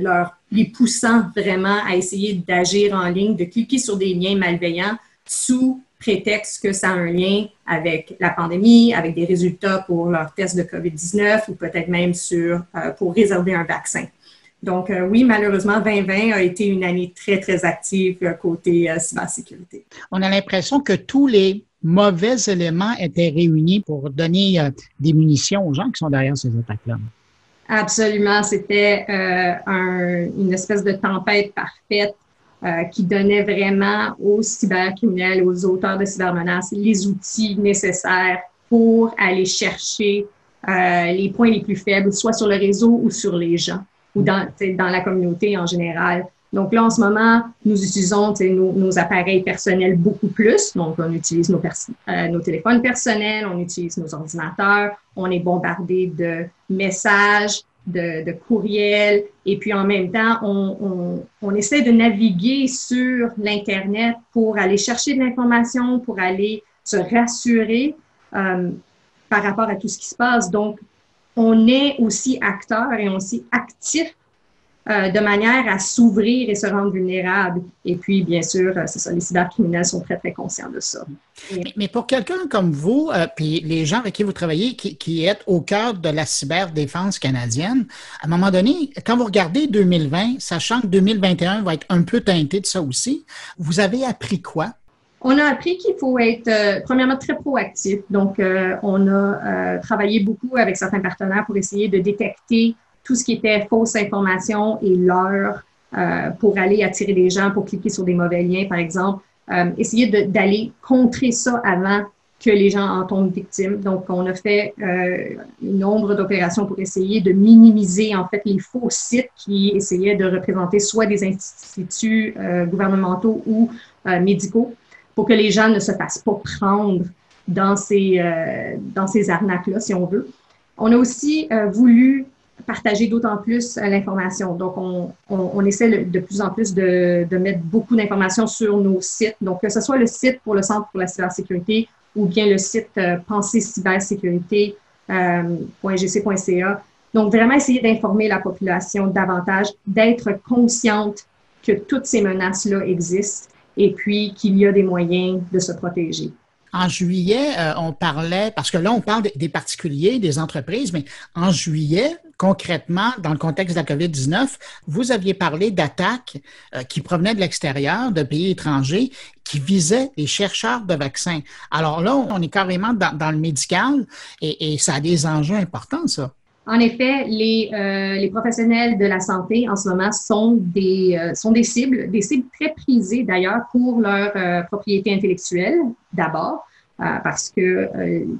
leur, les poussant vraiment à essayer d'agir en ligne, de cliquer sur des liens malveillants sous prétexte que ça a un lien avec la pandémie, avec des résultats pour leur test de COVID-19 ou peut-être même sur, euh, pour réserver un vaccin. Donc euh, oui, malheureusement, 2020 a été une année très, très active euh, côté cybersécurité. On a l'impression que tous les mauvais éléments étaient réunis pour donner des munitions aux gens qui sont derrière ces attaques-là. Absolument. C'était euh, une espèce de tempête parfaite euh, qui donnait vraiment aux cybercriminels, aux auteurs de cybermenaces, les outils nécessaires pour aller chercher les points les plus faibles, soit sur le réseau ou sur les gens, ou dans, dans la communauté en général. Donc là, en ce moment, nous utilisons nos, nos, appareils personnels beaucoup plus. Donc, on utilise nos, euh, nos, téléphones personnels, on utilise nos ordinateurs, on est bombardé de messages, de, de courriels, et puis en même temps, on, on, on essaie de naviguer sur l'Internet pour aller chercher de l'information, pour aller se rassurer euh, par rapport à tout ce qui se passe. Donc, on est aussi acteur et aussi actif euh, de manière à s'ouvrir et se rendre vulnérable. Et puis, bien sûr, euh, c'est ça, les cybercriminels sont très, très conscients de ça. Mais, pour quelqu'un comme vous, euh, puis les gens avec qui vous travaillez, qui, qui êtes au cœur de la cyberdéfense canadienne, à un moment donné, quand vous regardez 2020, sachant que 2021 va être un peu teinté de ça aussi, vous avez appris quoi? On a appris qu'il faut être, premièrement, très proactif. Donc, on a travaillé beaucoup avec certains partenaires pour essayer de détecter tout ce qui était fausse information et l'heure euh, pour aller attirer des gens, pour cliquer sur des mauvais liens, par exemple. Euh, essayer d'aller contrer ça avant que les gens en tombent victimes. Donc, on a fait euh, un nombre d'opérations pour essayer de minimiser, en fait, les faux sites qui essayaient de représenter soit des instituts euh, gouvernementaux ou euh, médicaux pour que les gens ne se fassent pas prendre dans ces, euh, dans ces arnaques-là, si on veut. On a aussi voulu partager d'autant plus euh, l'information. Donc, on, on, essaie de plus en plus de, de mettre beaucoup d'informations sur nos sites. Donc, que ce soit le site pour le Centre pour la cybersécurité ou bien le site euh, pensécybersécurité.gc.ca. Euh, Donc, vraiment essayer d'informer la population davantage, d'être consciente que toutes ces menaces-là existent et puis qu'il y a des moyens de se protéger. En juillet, euh, on parlait, parce que là, on parle des particuliers, des entreprises, mais en juillet, concrètement, dans le contexte de la COVID-19, vous aviez parlé d'attaques euh, qui provenaient de l'extérieur, de pays étrangers, qui visaient les chercheurs de vaccins. Alors là, on est carrément dans, le médical et, ça a des enjeux importants, ça. En effet, les, euh, professionnels de la santé en ce moment sont des, euh, sont des cibles, des cibles très prisées d'ailleurs pour leur propriété intellectuelle d'abord, parce que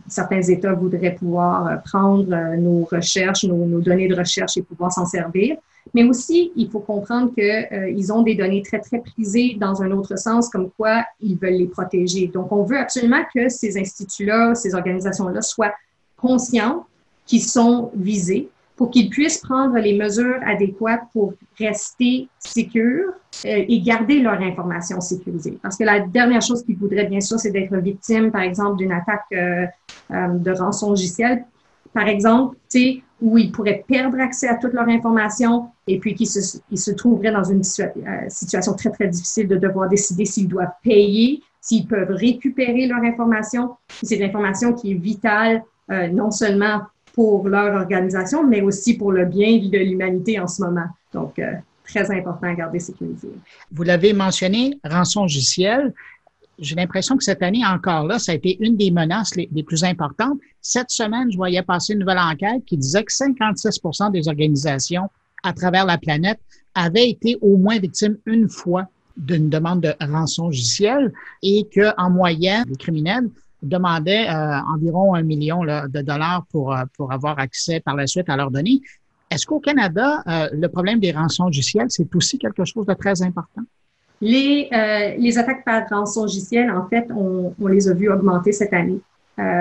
certains États voudraient pouvoir prendre nos recherches, nos, données de recherche et pouvoir s'en servir. Mais aussi, il faut comprendre qu'ils ont des données très, très prisées dans un autre sens, comme quoi ils veulent les protéger. Donc, on veut absolument que ces instituts-là, ces organisations-là soient conscientes qui sont visés pour qu'ils puissent prendre les mesures adéquates pour rester sécures euh, et garder leur information sécurisée. Parce que la dernière chose qu'ils voudraient, bien sûr, c'est d'être victime, par exemple, d'une attaque euh, euh, de rançon logiciel, par exemple, où ils pourraient perdre accès à toute leur information et puis qu'ils se, ils se trouveraient dans une situation très, très difficile de devoir décider s'ils doivent payer, s'ils peuvent récupérer leur information. C'est une information qui est vitale, non seulement pour leur organisation, mais aussi pour le bien de l'humanité en ce moment. Donc, euh, très important à garder sécurisé. Vous l'avez mentionné, rançon logiciel. J'ai l'impression que cette année encore là, ça a été une des menaces les, plus importantes. Cette semaine, je voyais passer une nouvelle enquête qui disait que 56 des organisations à travers la planète avaient été au moins victimes une fois d'une demande de rançon logiciel et qu'en moyenne, les criminels demandaient euh, environ un million de dollars pour, euh, pour avoir accès par la suite à leurs données. Est-ce qu'au Canada, euh, le problème des rançons logicielles, c'est aussi quelque chose de très important? Les, les attaques par rançon logicielle, en fait, on, les a vues augmenter cette année.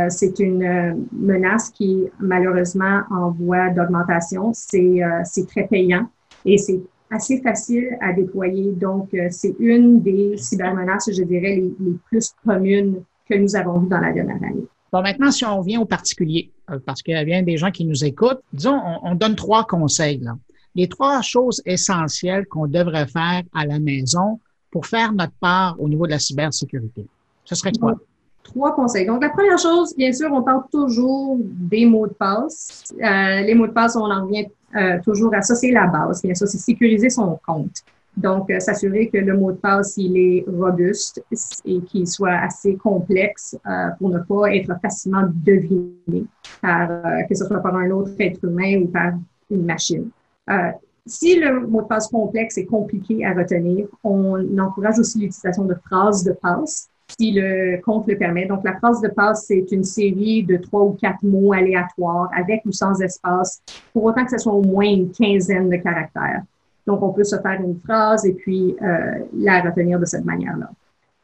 c'est une menace qui, malheureusement, en voie d'augmentation. C'est très payant et c'est assez facile à déployer. Donc, c'est une des cybermenaces, je dirais, les, les plus communes que nous avons vu dans la dernière année. Bon, maintenant, si on revient aux particuliers, euh, parce qu'il y a bien des gens qui nous écoutent, disons, on, donne trois conseils. Là. Les trois choses essentielles qu'on devrait faire à la maison pour faire notre part au niveau de la cybersécurité. Ce serait quoi? Trois conseils. Donc, la première chose, bien sûr, on parle toujours des mots de passe. Euh, les mots de passe, on en revient euh, toujours à ça, c'est la base. Bien sûr, c'est sécuriser son compte. Donc, s'assurer que le mot de passe, il est robuste et qu'il soit assez complexe pour ne pas être facilement deviné par, que ce soit par un autre être humain ou par une machine. Si le mot de passe complexe est compliqué à retenir, on encourage aussi l'utilisation de phrases de passe si le compte le permet. Donc, la phrase de passe, c'est une série de trois ou quatre mots aléatoires avec ou sans espace, pour autant que ce soit au moins une quinzaine de caractères. Donc, on peut se faire une phrase et puis euh, la retenir de cette manière-là.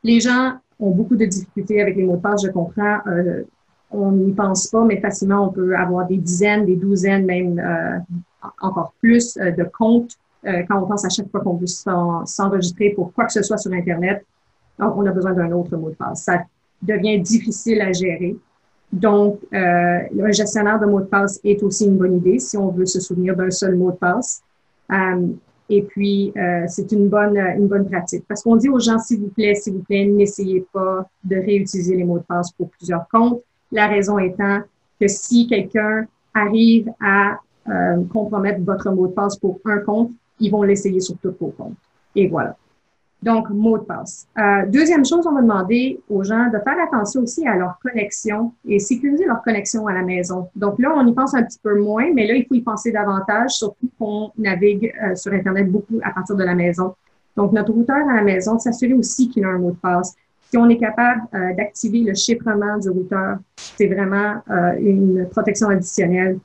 Les gens ont beaucoup de difficultés avec les mots de passe, je comprends. Euh, on n'y pense pas, mais facilement, on peut avoir des dizaines, des douzaines, même euh, encore plus de comptes quand on pense à chaque fois qu'on veut s'enregistrer pour quoi que ce soit sur Internet. Donc, on a besoin d'un autre mot de passe. Ça devient difficile à gérer. Donc, un gestionnaire de mots de passe est aussi une bonne idée si on veut se souvenir d'un seul mot de passe. Et puis, euh, c'est une bonne, une bonne pratique. Parce qu'on dit aux gens, s'il vous plaît, s'il vous plaît, n'essayez pas de réutiliser les mots de passe pour plusieurs comptes. La raison étant que si quelqu'un arrive à euh, compromettre votre mot de passe pour un compte, ils vont l'essayer sur tous vos comptes. Et voilà. Donc, mot de passe. Euh, deuxième chose, on va demander aux gens de faire attention aussi à leur connexion et sécuriser leur connexion à la maison. Donc là, on y pense un petit peu moins, mais là, il faut y penser davantage, surtout qu'on navigue euh, sur Internet beaucoup à partir de la maison. Donc, notre routeur à la maison, s'assurer aussi qu'il a un mot de passe. Si on est capable euh, d'activer le chiffrement du routeur, c'est vraiment euh, une protection additionnelle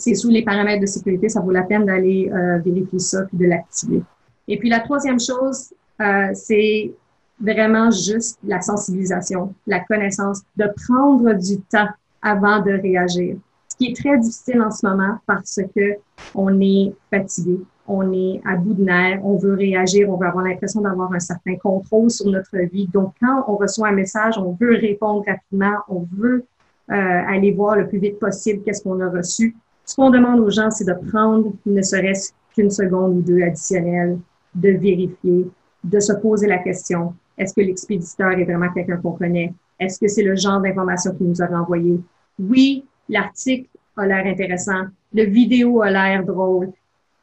c'est sous les paramètres de sécurité, ça vaut la peine d'aller euh, vérifier ça puis de l'activer. Et puis la troisième chose, euh, c'est vraiment juste la sensibilisation, la connaissance, de prendre du temps avant de réagir. Ce qui est très difficile en ce moment parce que on est fatigué, on est à bout de nerfs, on veut réagir, on veut avoir l'impression d'avoir un certain contrôle sur notre vie. Donc, quand on reçoit un message, on veut répondre rapidement, on veut euh, aller voir le plus vite possible qu'est-ce qu'on a reçu. Ce qu'on demande aux gens, c'est de prendre ne serait-ce qu'une seconde ou deux additionnelle, de vérifier, de se poser la question, est-ce que l'expéditeur est vraiment quelqu'un qu'on connaît? Est-ce que c'est le genre d'information qu'il nous a renvoyé? Oui, l'article a l'air intéressant, le vidéo a l'air drôle,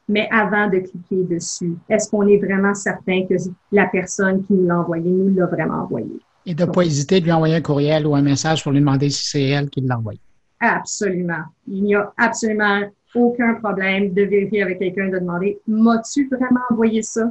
mais avant de cliquer dessus, est-ce qu'on est vraiment certain que la personne qui nous l'a envoyé nous l'a vraiment envoyé? Et de ne pas hésiter de lui envoyer un courriel ou un message pour lui demander si c'est elle qui l'a envoyé. Absolument. Il n'y a absolument aucun problème de vérifier avec quelqu'un, de demander M'as-tu vraiment envoyé ça?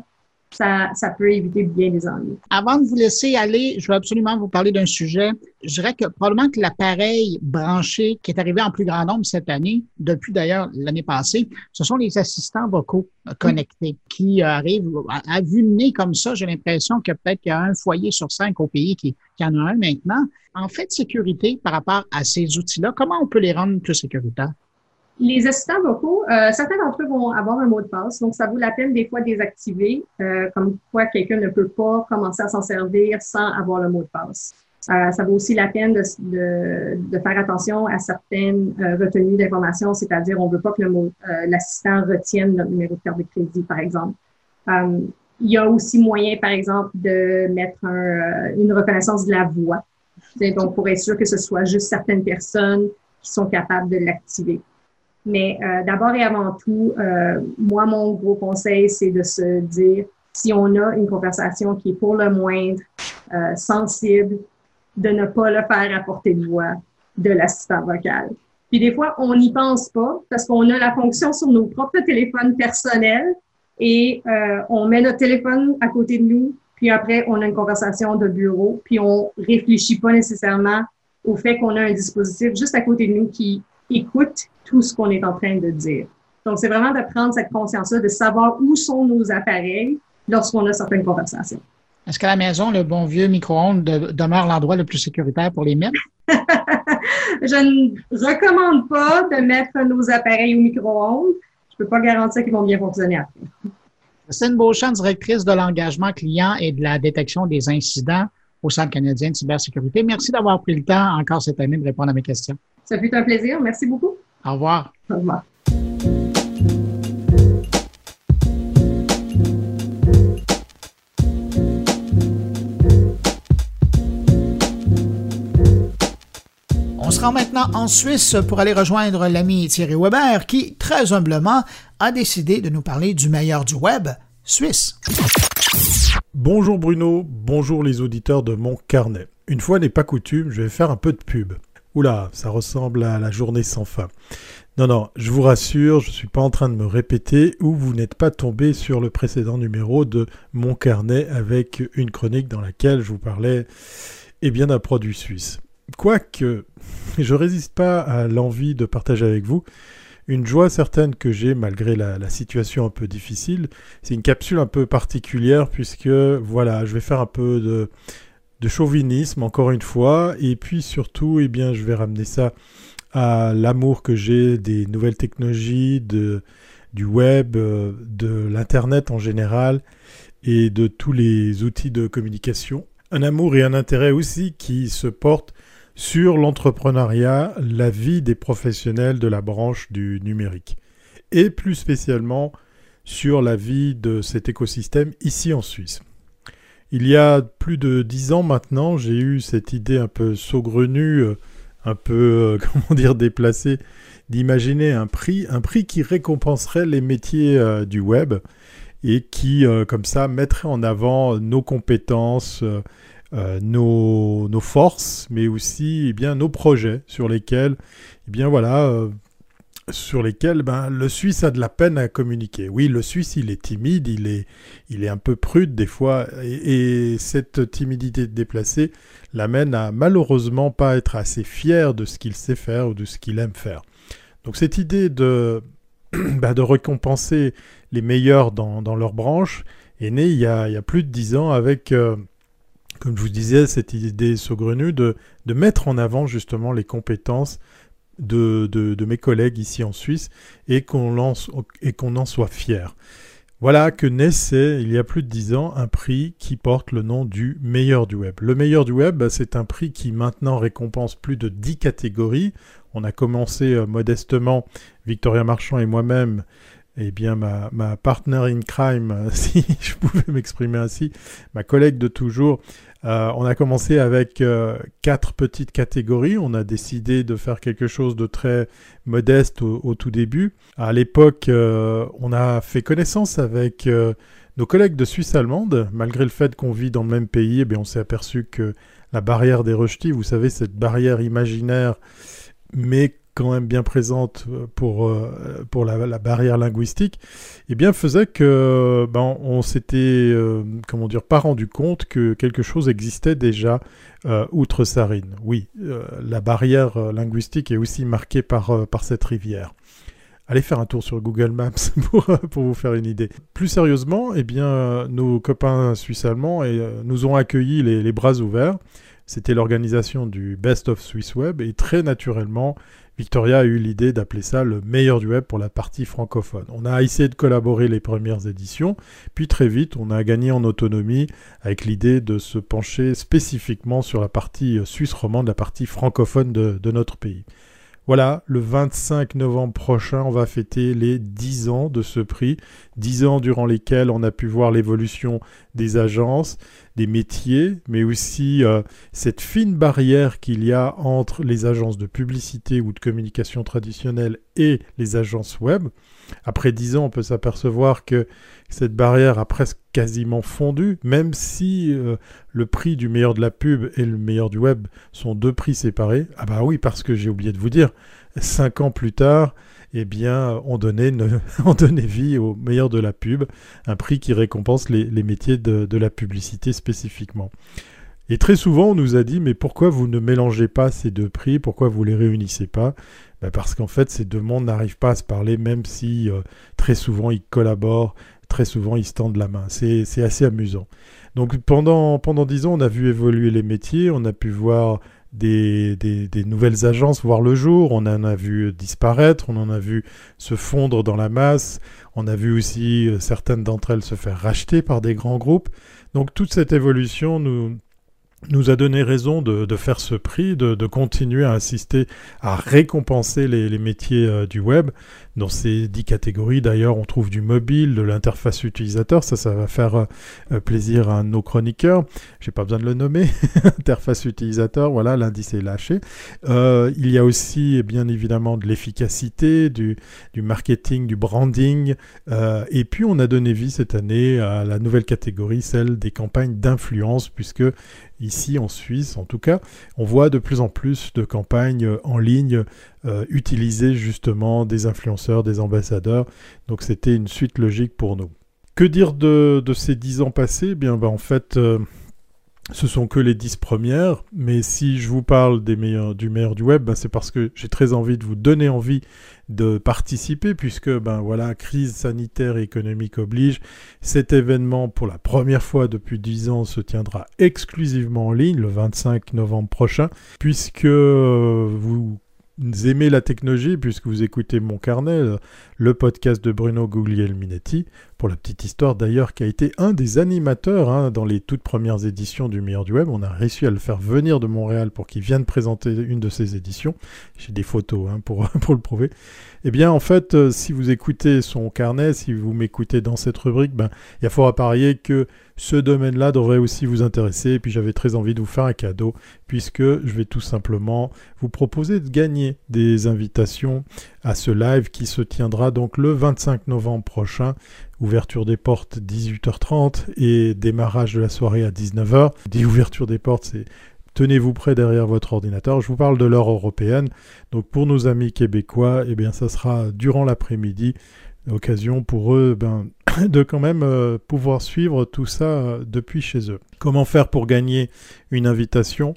Ça, ça, peut éviter bien des ennuis. Avant de vous laisser aller, je veux absolument vous parler d'un sujet. Je dirais que probablement que l'appareil branché qui est arrivé en plus grand nombre cette année, depuis d'ailleurs l'année passée, ce sont les assistants vocaux connectés qui arrivent à, vue de nez comme ça. J'ai l'impression que peut-être qu'il y a un foyer sur cinq au pays qui en a un maintenant. En fait, sécurité par rapport à ces outils-là, comment on peut les rendre plus sécuritaires? Les assistants vocaux, euh, certains d'entre eux vont avoir un mot de passe, donc ça vaut la peine des fois de désactiver, euh, comme quoi quelqu'un ne peut pas commencer à s'en servir sans avoir le mot de passe. Euh, ça vaut aussi la peine de, de, de faire attention à certaines euh, retenues d'informations, c'est-à-dire on ne veut pas que le l'assistant retienne notre numéro de carte de crédit, par exemple. il y a aussi moyen, par exemple, de mettre un, une reconnaissance de la voix, donc pour être sûr que ce soit juste certaines personnes qui sont capables de l'activer. Mais euh, d'abord et avant tout, euh, moi, mon gros conseil, c'est de se dire, si on a une conversation qui est pour le moindre euh, sensible, de ne pas le faire à portée de voix de l'assistant vocal. Puis des fois, on n'y pense pas parce qu'on a la fonction sur nos propres téléphones personnels et euh, on met notre téléphone à côté de nous, puis après, on a une conversation de bureau, puis on réfléchit pas nécessairement au fait qu'on a un dispositif juste à côté de nous qui écoute tout ce qu'on est en train de dire. Donc, c'est vraiment de prendre cette conscience-là, de savoir où sont nos appareils lorsqu'on a certaines conversations. Est-ce qu'à la maison, le bon vieux micro-ondes demeure l'endroit le plus sécuritaire pour les mettre? Je ne recommande pas de mettre nos appareils au micro-ondes. Je ne peux pas garantir qu'ils vont bien fonctionner après. Christine Beauchamp, directrice de l'engagement client et de la détection des incidents au Centre canadien de cybersécurité. Merci d'avoir pris le temps encore cette année de répondre à mes questions. Ça fut un plaisir. Merci beaucoup. Au revoir. Au revoir. On se rend maintenant en Suisse pour aller rejoindre l'ami Thierry Weber qui, très humblement, a décidé de nous parler du meilleur du web, suisse. Bonjour Bruno, bonjour les auditeurs de mon carnet. Une fois n'est pas coutume, je vais faire un peu de pub. Oula, ça ressemble à la journée sans fin. Non, non, je vous rassure, je ne suis pas en train de me répéter ou vous n'êtes pas tombé sur le précédent numéro de Mon Carnet avec une chronique dans laquelle je vous parlais eh bien, d'un produit suisse. Quoique, je résiste pas à l'envie de partager avec vous une joie certaine que j'ai malgré la, situation un peu difficile. C'est une capsule un peu particulière puisque, voilà, je vais faire un peu de, de chauvinisme encore une fois et puis surtout, eh bien, je vais ramener ça à l'amour que j'ai des nouvelles technologies, de, du web, euh, de l'Internet en général et de tous les outils de communication. Un amour et un intérêt aussi qui se portent sur l'entrepreneuriat, la vie des professionnels de la branche du numérique. Et plus spécialement sur la vie de cet écosystème ici en Suisse. Il y a plus de dix ans maintenant, j'ai eu cette idée un peu saugrenue euh, un peu, euh, comment dire, déplacé d'imaginer un prix, un prix qui récompenserait les métiers euh, du web et qui, comme ça, mettrait en avant nos compétences, nos, nos, forces, mais aussi eh bien, nos projets sur lesquels, eh bien, voilà, sur lesquels ben, le Suisse a de la peine à communiquer. Oui, le Suisse, il est timide, il est, il est un peu prude des fois, et, cette timidité déplacée l'amène à malheureusement pas être assez fier de ce qu'il sait faire ou de ce qu'il aime faire. Donc cette idée de, ben, de récompenser les meilleurs dans, dans, leur branche est née il y a, plus de dix ans avec... Euh, comme je vous disais, cette idée saugrenue de, de mettre en avant justement les compétences de, mes collègues ici en Suisse et qu'on en soit fier. Voilà que naissait il y a plus de dix ans un prix qui porte le nom du meilleur du web. Le meilleur du web, bah, c'est un prix qui maintenant récompense plus de dix catégories. On a commencé euh, modestement, Victoria Marchand et moi-même, eh bien ma, ma partner in crime, si je pouvais m'exprimer ainsi, ma collègue de toujours, euh, on a commencé avec euh, quatre petites catégories. On a décidé de faire quelque chose de très modeste au, tout début. À l'époque, euh, on a fait connaissance avec nos collègues de Suisse allemande. Malgré le fait qu'on vit dans le même pays, eh on s'est aperçu que la barrière des rejetis, vous savez, cette barrière imaginaire, mais quand même bien présente euh, pour, euh, pour la, barrière linguistique, eh bien faisait que ben, on s'était euh, comment dire pas rendu compte que quelque chose existait déjà outre Sarine. Oui, la barrière linguistique est aussi marquée par, par cette rivière. Allez faire un tour sur Google Maps pour, pour vous faire une idée. Plus sérieusement, eh bien, nos copains suisses-allemands nous ont accueillis les, les bras ouverts. C'était l'organisation du Best of Swiss Web et très naturellement, Victoria a eu l'idée d'appeler ça le meilleur du web pour la partie francophone. On a essayé de collaborer les premières éditions, puis très vite on a gagné en autonomie avec l'idée de se pencher spécifiquement sur la partie suisse romande, la partie francophone de, de notre pays. Voilà, le 25 novembre prochain, on va fêter les 10 ans de ce prix, 10 ans durant lesquels on a pu voir l'évolution des agences, des métiers, mais aussi euh, cette fine barrière qu'il y a entre les agences de publicité ou de communication traditionnelles et les agences web. Après 10 ans, on peut s'apercevoir que cette barrière a presque quasiment fondu, même si euh, le prix du meilleur de la pub et le meilleur du web sont deux prix séparés. Ah bah oui, parce que j'ai oublié de vous dire, cinq ans plus tard, eh bien, on donnait vie au meilleur de la pub, un prix qui récompense les, métiers de, la publicité spécifiquement. Et très souvent, on nous a dit, mais pourquoi vous ne mélangez pas ces deux prix? Pourquoi vous les réunissez pas? Bah, Parce qu'en fait, ces deux mondes n'arrivent pas à se parler, même si euh, très souvent ils collaborent, très souvent ils se tendent la main. C'est assez amusant. Donc pendant, pendant 10 ans, on a vu évoluer les métiers, on a pu voir des, des, nouvelles agences voir le jour, on en a vu disparaître, on en a vu se fondre dans la masse, on a vu aussi euh, certaines d'entre elles se faire racheter par des grands groupes. Donc toute cette évolution nous, nous a donné raison de, faire ce prix, de, continuer à insister à récompenser les, métiers euh, du web, Dans ces dix catégories, d'ailleurs, on trouve du mobile, de l'interface utilisateur. Ça, ça va faire euh, plaisir à nos chroniqueurs. J'ai pas besoin de le nommer. interface utilisateur, voilà, l'indice est lâché. Euh, il y a aussi, bien évidemment, de l'efficacité, du, marketing, du branding. Euh, et puis, on a donné vie cette année à la nouvelle catégorie, celle des campagnes d'influence, puisque ici en Suisse en tout cas, on voit de plus en plus de campagnes en ligne euh, utiliser justement des influenceurs, des ambassadeurs. Donc c'était une suite logique pour nous. Que dire de, ces dix ans passés? Eh Bien, ben, en fait, euh, ce sont que les dix premières, mais si je vous parle des meilleurs, du meilleur du web, ben, c'est parce que j'ai très envie de vous donner envie de participer, puisque ben voilà, crise sanitaire et économique oblige. Cet événement, pour la première fois depuis dix ans, se tiendra exclusivement en ligne le 25 novembre prochain, puisque euh, vous aimez la technologie, puisque vous écoutez mon carnet, le podcast de Bruno Guglielminetti, pour la petite histoire d'ailleurs, qui a été un des animateurs hein, dans les toutes premières éditions du Meilleur du Web. On a réussi à le faire venir de Montréal pour qu'il vienne présenter une de ses éditions. J'ai des photos hein, pour, pour le prouver. Eh bien, en fait, euh, si vous écoutez son carnet, si vous m'écoutez dans cette rubrique, ben, il y a fort à parier que ce domaine-là devrait aussi vous intéresser. Et puis, j'avais très envie de vous faire un cadeau, puisque je vais tout simplement vous proposer de gagner des invitations à ce live qui se tiendra donc le 25 novembre prochain. Ouverture des portes 18h30 et démarrage de la soirée à 19h. Des ouvertures des portes, c'est tenez-vous prêt derrière votre ordinateur. Je vous parle de l'heure européenne. Donc pour nos amis québécois, eh bien ça sera durant l'après-midi, occasion pour eux ben, de quand même euh, pouvoir suivre tout ça euh, depuis chez eux. Comment faire pour gagner une invitation?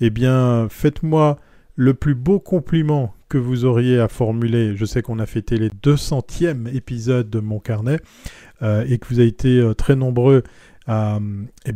Eh bien, faites-moi le plus beau compliment que vous auriez à formuler. Je sais qu'on a fêté les 200e épisodes de mon carnet euh, et que vous avez été très nombreux à, eh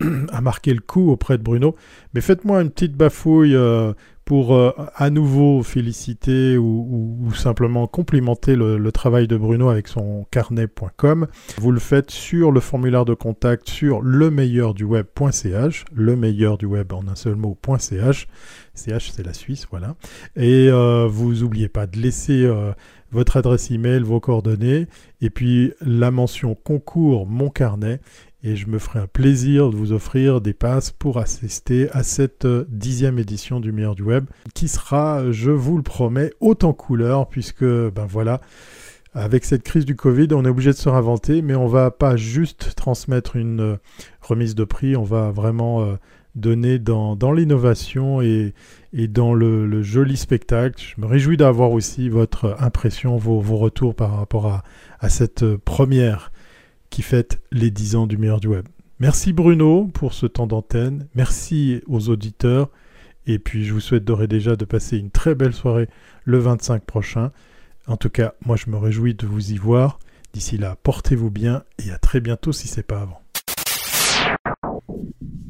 à marquer le coup auprès de Bruno. Mais faites-moi une petite bafouille euh, pour euh, à nouveau féliciter ou, simplement complimenter le, travail de Bruno avec son carnet.com. Vous le faites sur le formulaire de contact sur le meilleur du web.ch, le meilleur du web en un seul mot.ch. CH c'est la Suisse, voilà. Et euh, vous n'oubliez pas de laisser votre adresse email, vos coordonnées, et puis la mention concours mon carnet et je me ferai un plaisir de vous offrir des passes pour assister à cette euh, dixième édition du meilleur du web qui sera, je vous le promets, en couleur puisque ben voilà, avec cette crise du Covid, on est obligé de se réinventer, mais on va pas juste transmettre une euh, remise de prix, on va vraiment euh, donner dans, l'innovation et, dans le, joli spectacle. Je me réjouis d'avoir aussi votre impression, vos, retours par rapport à, à cette première qui fête les 10 ans du meilleur du web. Merci Bruno pour ce temps d'antenne, merci aux auditeurs, et puis je vous souhaite d'ores et déjà de passer une très belle soirée le 25 prochain. En tout cas, moi je me réjouis de vous y voir. D'ici là, portez-vous bien et à très bientôt si c'est pas avant.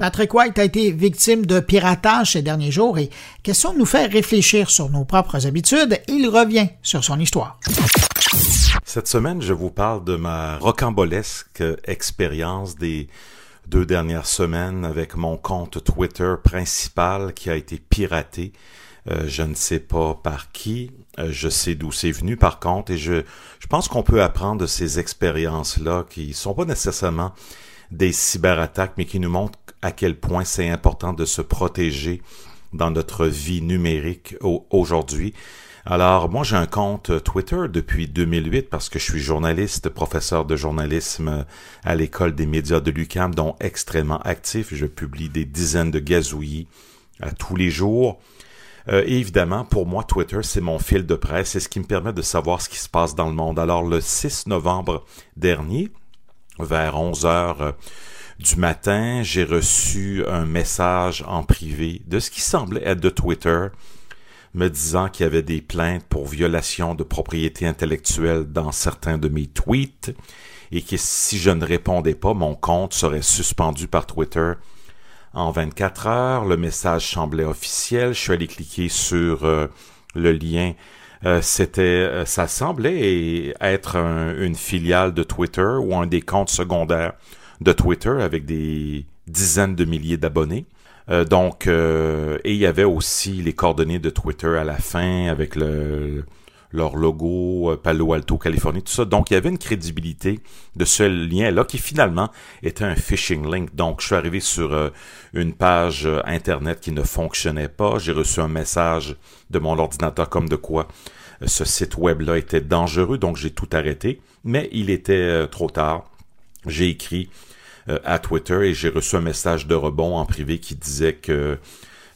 Patrick White a été victime de piratage ces derniers jours et question de nous faire réfléchir sur nos propres habitudes, il revient sur son histoire. Cette semaine, je vous parle de ma rocambolesque expérience des deux dernières semaines avec mon compte Twitter principal qui a été piraté. Euh, je ne sais pas par qui, euh, je sais d'où c'est venu par contre, et je, je pense qu'on peut apprendre de ces expériences-là qui sont pas nécessairement des cyberattaques, mais qui nous montrent à quel point c'est important de se protéger dans notre vie numérique aujourd'hui. Alors, moi, j'ai un compte Twitter depuis 2008 parce que je suis journaliste, professeur de journalisme à l'école des médias de l'UCAM, dont extrêmement actif. Je publie des dizaines de gazouillis à tous les jours. Euh, évidemment, pour moi, Twitter, c'est mon fil de presse. C'est ce qui me permet de savoir ce qui se passe dans le monde. Alors, le 6 novembre dernier, vers 11 heures du matin, j'ai reçu un message en privé de ce qui semblait être de Twitter me disant qu'il y avait des plaintes pour violation de propriété intellectuelle dans certains de mes tweets et que si je ne répondais pas, mon compte serait suspendu par Twitter en 24 heures. Le message semblait officiel. Je suis allé cliquer sur euh, le lien. Euh, c'était, euh, ça semblait être une filiale de Twitter ou un des comptes secondaires de Twitter avec des dizaines de milliers d'abonnés. Euh, donc, euh, et il y avait aussi les coordonnées de Twitter à la fin avec le, leur logo, euh, Palo Alto, Californie, tout ça. Donc, il y avait une crédibilité de ce lien-là qui finalement était un phishing link. Donc, je suis arrivé sur une page Internet qui ne fonctionnait pas. J'ai reçu un message de mon ordinateur comme de quoi ce site web-là était dangereux, donc j'ai tout arrêté. Mais il était trop tard. J'ai écrit à Twitter et j'ai reçu un message de rebond en privé qui disait que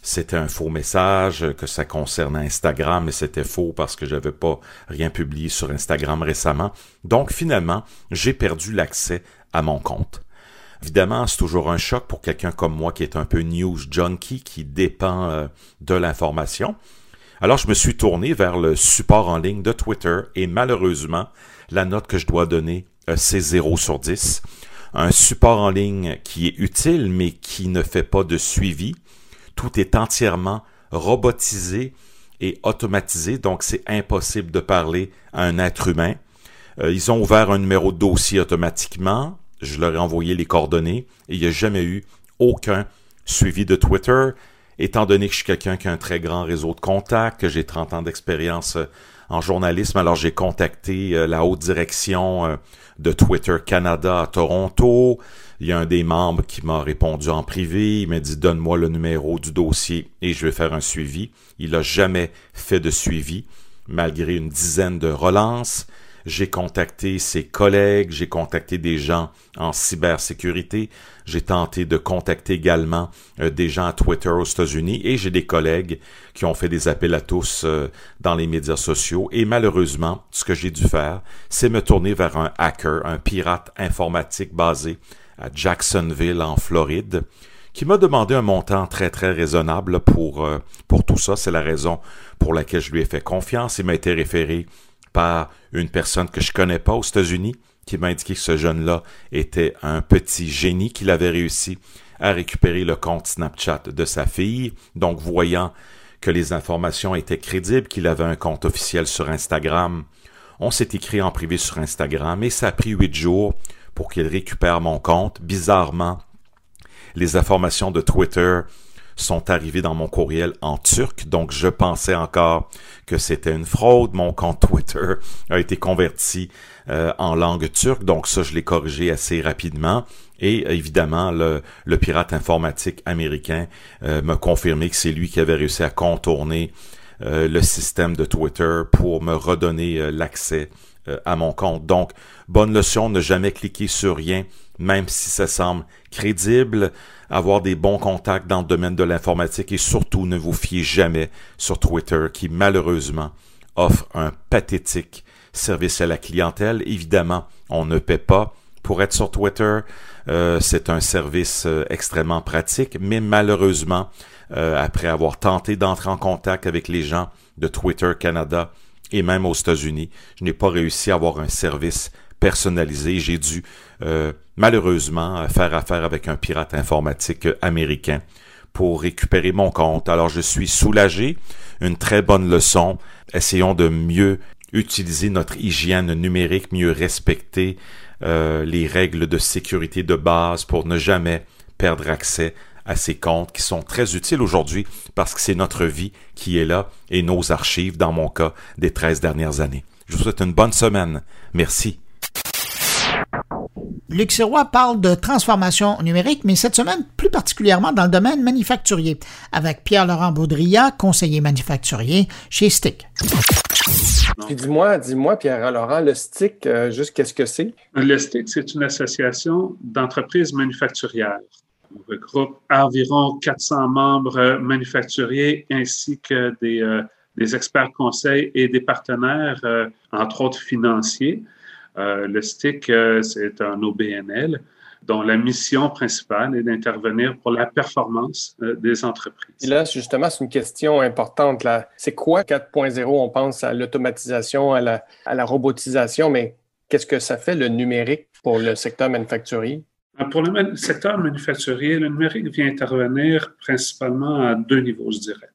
c'était un faux message, que ça concernait Instagram, mais c'était faux parce que j'avais pas rien publié sur Instagram récemment. Donc finalement, j'ai perdu l'accès à mon compte. Évidemment, c'est toujours un choc pour quelqu'un comme moi qui est un peu news junkie, qui dépend euh, de l'information. Alors je me suis tourné vers le support en ligne de Twitter et malheureusement, la note que je dois donner, euh, c'est 0 sur 10. Un support en ligne qui est utile mais qui ne fait pas de suivi, tout est entièrement robotisé et automatisé, donc c'est impossible de parler à un être humain. Euh, ils ont ouvert un numéro de dossier automatiquement, je leur ai envoyé les coordonnées et il n'y a jamais eu aucun suivi de Twitter, étant donné que je suis quelqu'un qui a un très grand réseau de contacts, que j'ai 30 ans d'expérience euh, en journalisme, alors j'ai contacté euh, la haute direction de Twitter Canada à Toronto, il y a un des membres qui m'a répondu en privé. Il m'a dit donne-moi le numéro du dossier et je vais faire un suivi. Il n'a jamais fait de suivi, malgré une dizaine de relances. J'ai contacté ses collègues, j'ai contacté des gens en cybersécurité, j'ai tenté de contacter également euh, des gens à Twitter aux États-Unis et j'ai des collègues qui ont fait des appels à tous euh, dans les médias sociaux et malheureusement, ce que j'ai dû faire, c'est me tourner vers un hacker, un pirate informatique basé à Jacksonville en Floride, qui m'a demandé un montant très très raisonnable pour, euh, pour tout ça. C'est la raison pour laquelle je lui ai fait confiance. Il m'a été référé par une personne que je connais pas aux États-Unis, qui m'a indiqué que ce jeune-là était un petit génie, qu'il avait réussi à récupérer le compte Snapchat de sa fille. Donc, voyant que les informations étaient crédibles, qu'il avait un compte officiel sur Instagram, on s'est écrit en privé sur Instagram et ça a pris huit jours pour qu'il récupère mon compte. Bizarrement, les informations de Twitter sont arrivées dans mon courriel en turc, donc je pensais encore que c'était une fraude. Mon compte Twitter a été converti euh, en langue turque, donc ça je l'ai corrigé assez rapidement. Et évidemment, le, pirate informatique américain euh, m'a confirmé que c'est lui qui avait réussi à contourner euh, le système de Twitter pour me redonner l'accès euh, à mon compte. Donc, bonne leçon, ne jamais cliquer sur rien, même si ça semble crédible, avoir des bons contacts dans le domaine de l'informatique et surtout ne vous fiez jamais sur Twitter qui malheureusement offre un pathétique service à la clientèle. Évidemment, on ne paie pas pour être sur Twitter. Euh, c'est un service euh, extrêmement pratique, mais malheureusement, après avoir tenté d'entrer en contact avec les gens de Twitter Canada, et même aux États-Unis, je n'ai pas réussi à avoir un service personnalisé. J'ai dû euh, malheureusement faire affaire avec un pirate informatique américain pour récupérer mon compte. Alors je suis soulagé, une très bonne leçon. Essayons de mieux utiliser notre hygiène numérique, mieux respecter euh, les règles de sécurité de base pour ne jamais perdre accès à ces comptes qui sont très utiles aujourd'hui parce que c'est notre vie qui est là et nos archives, dans mon cas, des 13 dernières années. Je vous souhaite une bonne semaine. Merci. Luc Sirois parle de transformation numérique, mais cette semaine plus particulièrement dans le domaine manufacturier, avec Pierre-Laurent Baudrillard, conseiller manufacturier chez Stick. Puis dis-moi, dis-moi, Pierre-Laurent, le STIC, euh, juste qu'est-ce que c'est? Le STIC, c'est une association d'entreprises manufacturières. On regroupe environ 400 membres manufacturiers ainsi que des, euh, des experts conseils et des partenaires, euh, entre autres financiers. Euh, le STIC, c'est un OBNL dont la mission principale est d'intervenir pour la performance des entreprises. Et là, justement, c'est une question importante. C'est quoi 4.0? On pense à l'automatisation, à la, à la robotisation, mais qu'est-ce que ça fait le numérique pour le secteur manufacturier? Euh, pour le secteur manufacturier, le numérique vient intervenir principalement à deux niveaux, je dirais.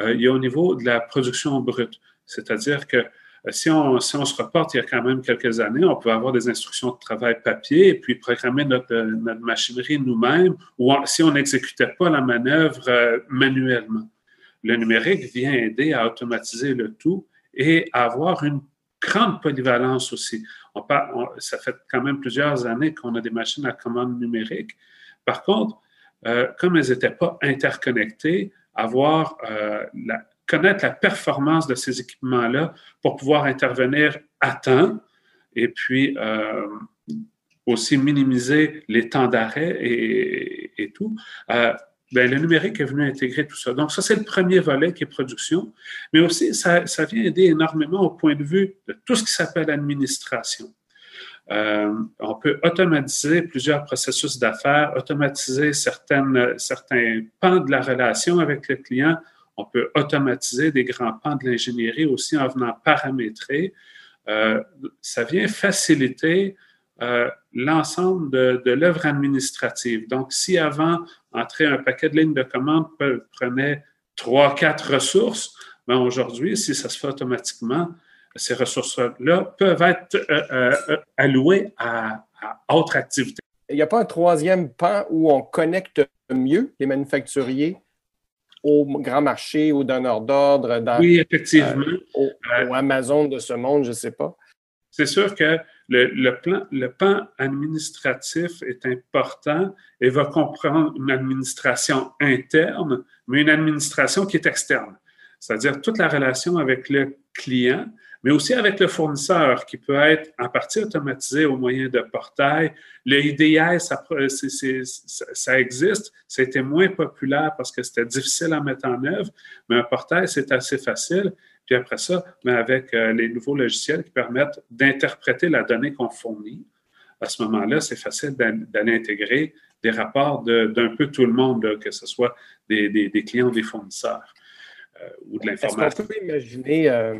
Euh, il y a au niveau de la production brute, c'est-à-dire que euh, si on, si on, se reporte il y a quand même quelques années, on peut avoir des instructions de travail papier et puis programmer notre, notre machinerie nous-mêmes ou si on n'exécutait pas la manœuvre manuellement. Le numérique vient aider à automatiser le tout et avoir une grande polyvalence aussi. Ça fait quand même plusieurs années qu'on a des machines à commande numérique. Par contre, euh, comme elles n'étaient pas interconnectées, avoir euh, la, connaître la performance de ces équipements-là pour pouvoir intervenir à temps et puis euh, aussi minimiser les temps d'arrêt et, tout. Euh, ben, le numérique est venu intégrer tout ça. Donc, ça, c'est le premier volet qui est production, mais aussi, ça, vient aider énormément au point de vue de tout ce qui s'appelle administration. Euh, on peut automatiser plusieurs processus d'affaires, automatiser certaines, certains pans de la relation avec le client. On peut automatiser des grands pans de l'ingénierie aussi en venant paramétrer. Euh, ça vient faciliter euh, l'ensemble de, l'œuvre administrative. Donc, si avant, entrer un paquet de lignes de commande prenait trois, quatre ressources, ben aujourd'hui, si ça se fait automatiquement, ces ressources-là peuvent être euh, allouées à, à autres activités. Il n'y a pas un troisième pan où on connecte mieux les manufacturiers au grand marché, aux donneurs d'ordre, dans, oui, effectivement. au, Amazon de ce monde, je ne sais pas. C'est sûr que le, plan, le pan administratif est important et va comprendre une administration interne, mais une administration qui est externe. C'est-à-dire toute la relation avec le client, mais aussi avec le fournisseur qui peut être en partie automatisé au moyen de portail. Le IDI, ça, ça existe. C'était moins populaire parce que c'était difficile à mettre en œuvre, mais un portail, c'est assez facile. Puis après ça, mais avec euh, les nouveaux logiciels qui permettent d'interpréter la donnée qu'on fournit, à ce moment-là, c'est facile d'aller intégrer des rapports d'un peu tout le monde, que ce soit des, des, clients, des fournisseurs euh, ou de l'information. Est-ce qu'on peut imaginer, euh,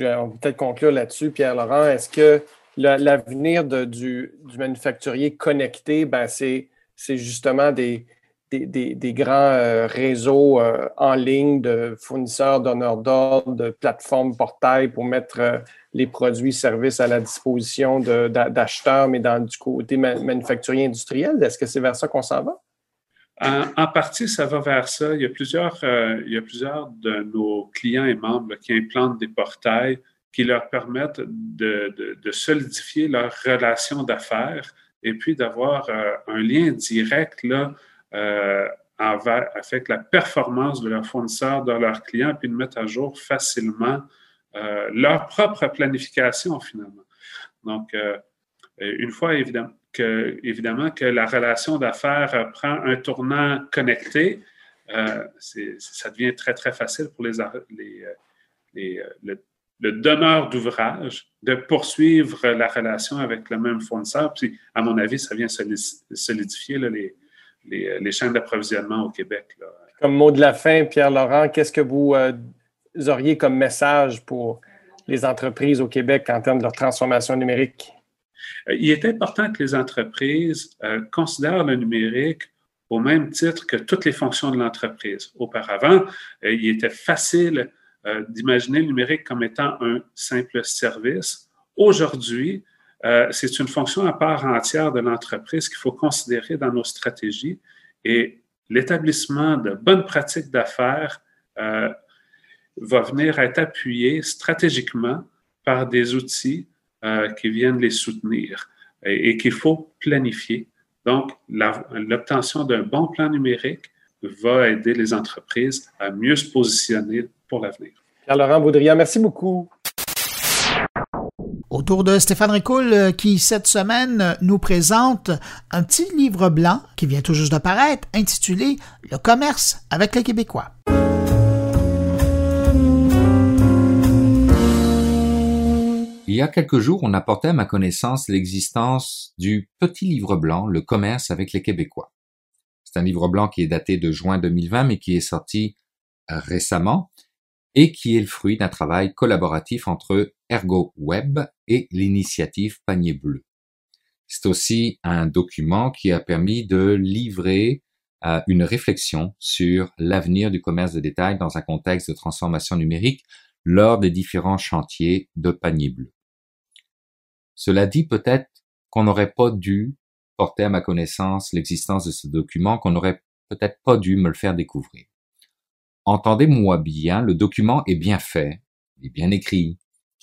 on va peut-être conclure là-dessus, Pierre-Laurent, est-ce que l'avenir du, manufacturier connecté, ben c'est justement des, grands euh, réseaux euh, en ligne de fournisseurs, donneurs d'ordre, de plateformes portail pour mettre euh, les produits, services à la disposition d'acheteurs, mais dans du côté manufacturier industriel? Est-ce que c'est vers ça qu'on s'en va? En, partie, ça va vers ça. Il y, a plusieurs, il y a plusieurs de nos clients et membres qui implantent des portails qui leur permettent de, solidifier leur relation d'affaires et puis d'avoir un lien direct là, euh, avec la performance de leurs fournisseurs, de leurs clients, puis de mettre à jour facilement euh, leur propre planification finalement. Donc, euh, une fois évidemment que, évidemment que la relation d'affaires prend un tournant connecté, ça devient très, très facile pour les, les, le, le, donneur d'ouvrage de poursuivre la relation avec le même fournisseur. Puis, à mon avis, ça vient solidifier les, euh, les, chaînes d'approvisionnement au Québec. Comme mot de la fin, Pierre-Laurent, qu'est-ce que vous, euh, auriez comme message pour les entreprises au Québec en termes de leur transformation numérique? Euh, il est important que les entreprises considèrent le numérique au même titre que toutes les fonctions de l'entreprise. Auparavant, il était facile d'imaginer le numérique comme étant un simple service. Aujourd'hui, euh, c'est une fonction à part entière de l'entreprise qu'il faut considérer dans nos stratégies et l'établissement de bonnes pratiques d'affaires euh, va venir être appuyé stratégiquement par des outils euh, qui viennent les soutenir et, qu'il faut planifier. Donc, l'obtention d'un bon plan numérique va aider les entreprises à mieux se positionner pour l'avenir. Pierre-Laurent Baudrillard, merci beaucoup autour de Stéphane Ricoul euh, qui, cette semaine, nous présente un petit livre blanc qui vient tout juste de paraître intitulé Le commerce avec les Québécois. Il y a quelques jours, on a porté à ma connaissance l'existence du petit livre blanc, Le commerce avec les Québécois. C'est un livre blanc qui est daté de juin 2020, mais qui est sorti euh, récemment et qui est le fruit d'un travail collaboratif entre Ergo Web et l'initiative Panier Bleu. C'est aussi un document qui a permis de livrer euh, une réflexion sur l'avenir du commerce de détail dans un contexte de transformation numérique lors des différents chantiers de Panier Bleu. Cela dit peut-être qu'on n'aurait pas dû porter à ma connaissance l'existence de ce document, qu'on n'aurait peut-être pas dû me le faire découvrir. Entendez-moi bien, le document est bien fait, il est bien écrit,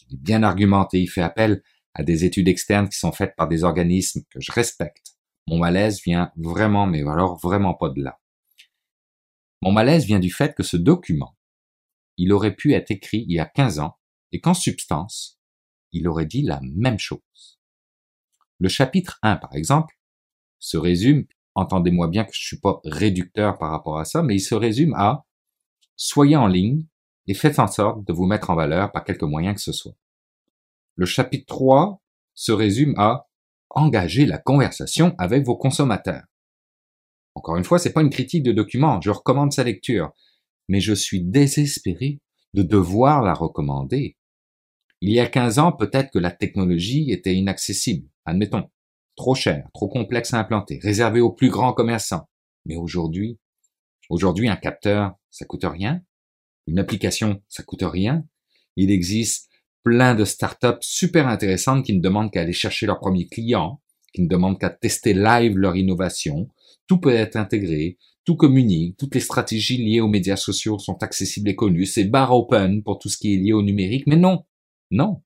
il est bien argumenté, il fait appel à des études externes qui sont faites par des organismes que je respecte. Mon malaise vient vraiment, mais alors vraiment pas de là. Mon malaise vient du fait que ce document, il aurait pu être écrit il y a 15 ans et qu'en substance, il aurait dit la même chose. Le chapitre 1, par exemple, se résume, entendez-moi bien que je suis pas réducteur par rapport à ça, mais il se résume à soyez en ligne et faites en sorte de vous mettre en valeur par quelque moyen que ce soit. Le chapitre 3 se résume à engager la conversation avec vos consommateurs. Encore une fois, c'est pas une critique de document, je recommande sa lecture, mais je suis désespéré de devoir la recommander. Il y a 15 ans, peut-être que la technologie était inaccessible, admettons, trop chère, trop complexe à implanter, réservée aux plus grands commerçants. Mais aujourd'hui, aujourd'hui, un capteur, ça coûte rien. Une application, ça coûte rien. Il existe plein de startups super intéressantes qui ne demandent qu'à aller chercher leurs premiers clients, qui ne demandent qu'à tester live leur innovation. Tout peut être intégré, tout communique, toutes les stratégies liées aux médias sociaux sont accessibles et connues, c'est bar open pour tout ce qui est lié au numérique, mais non, non.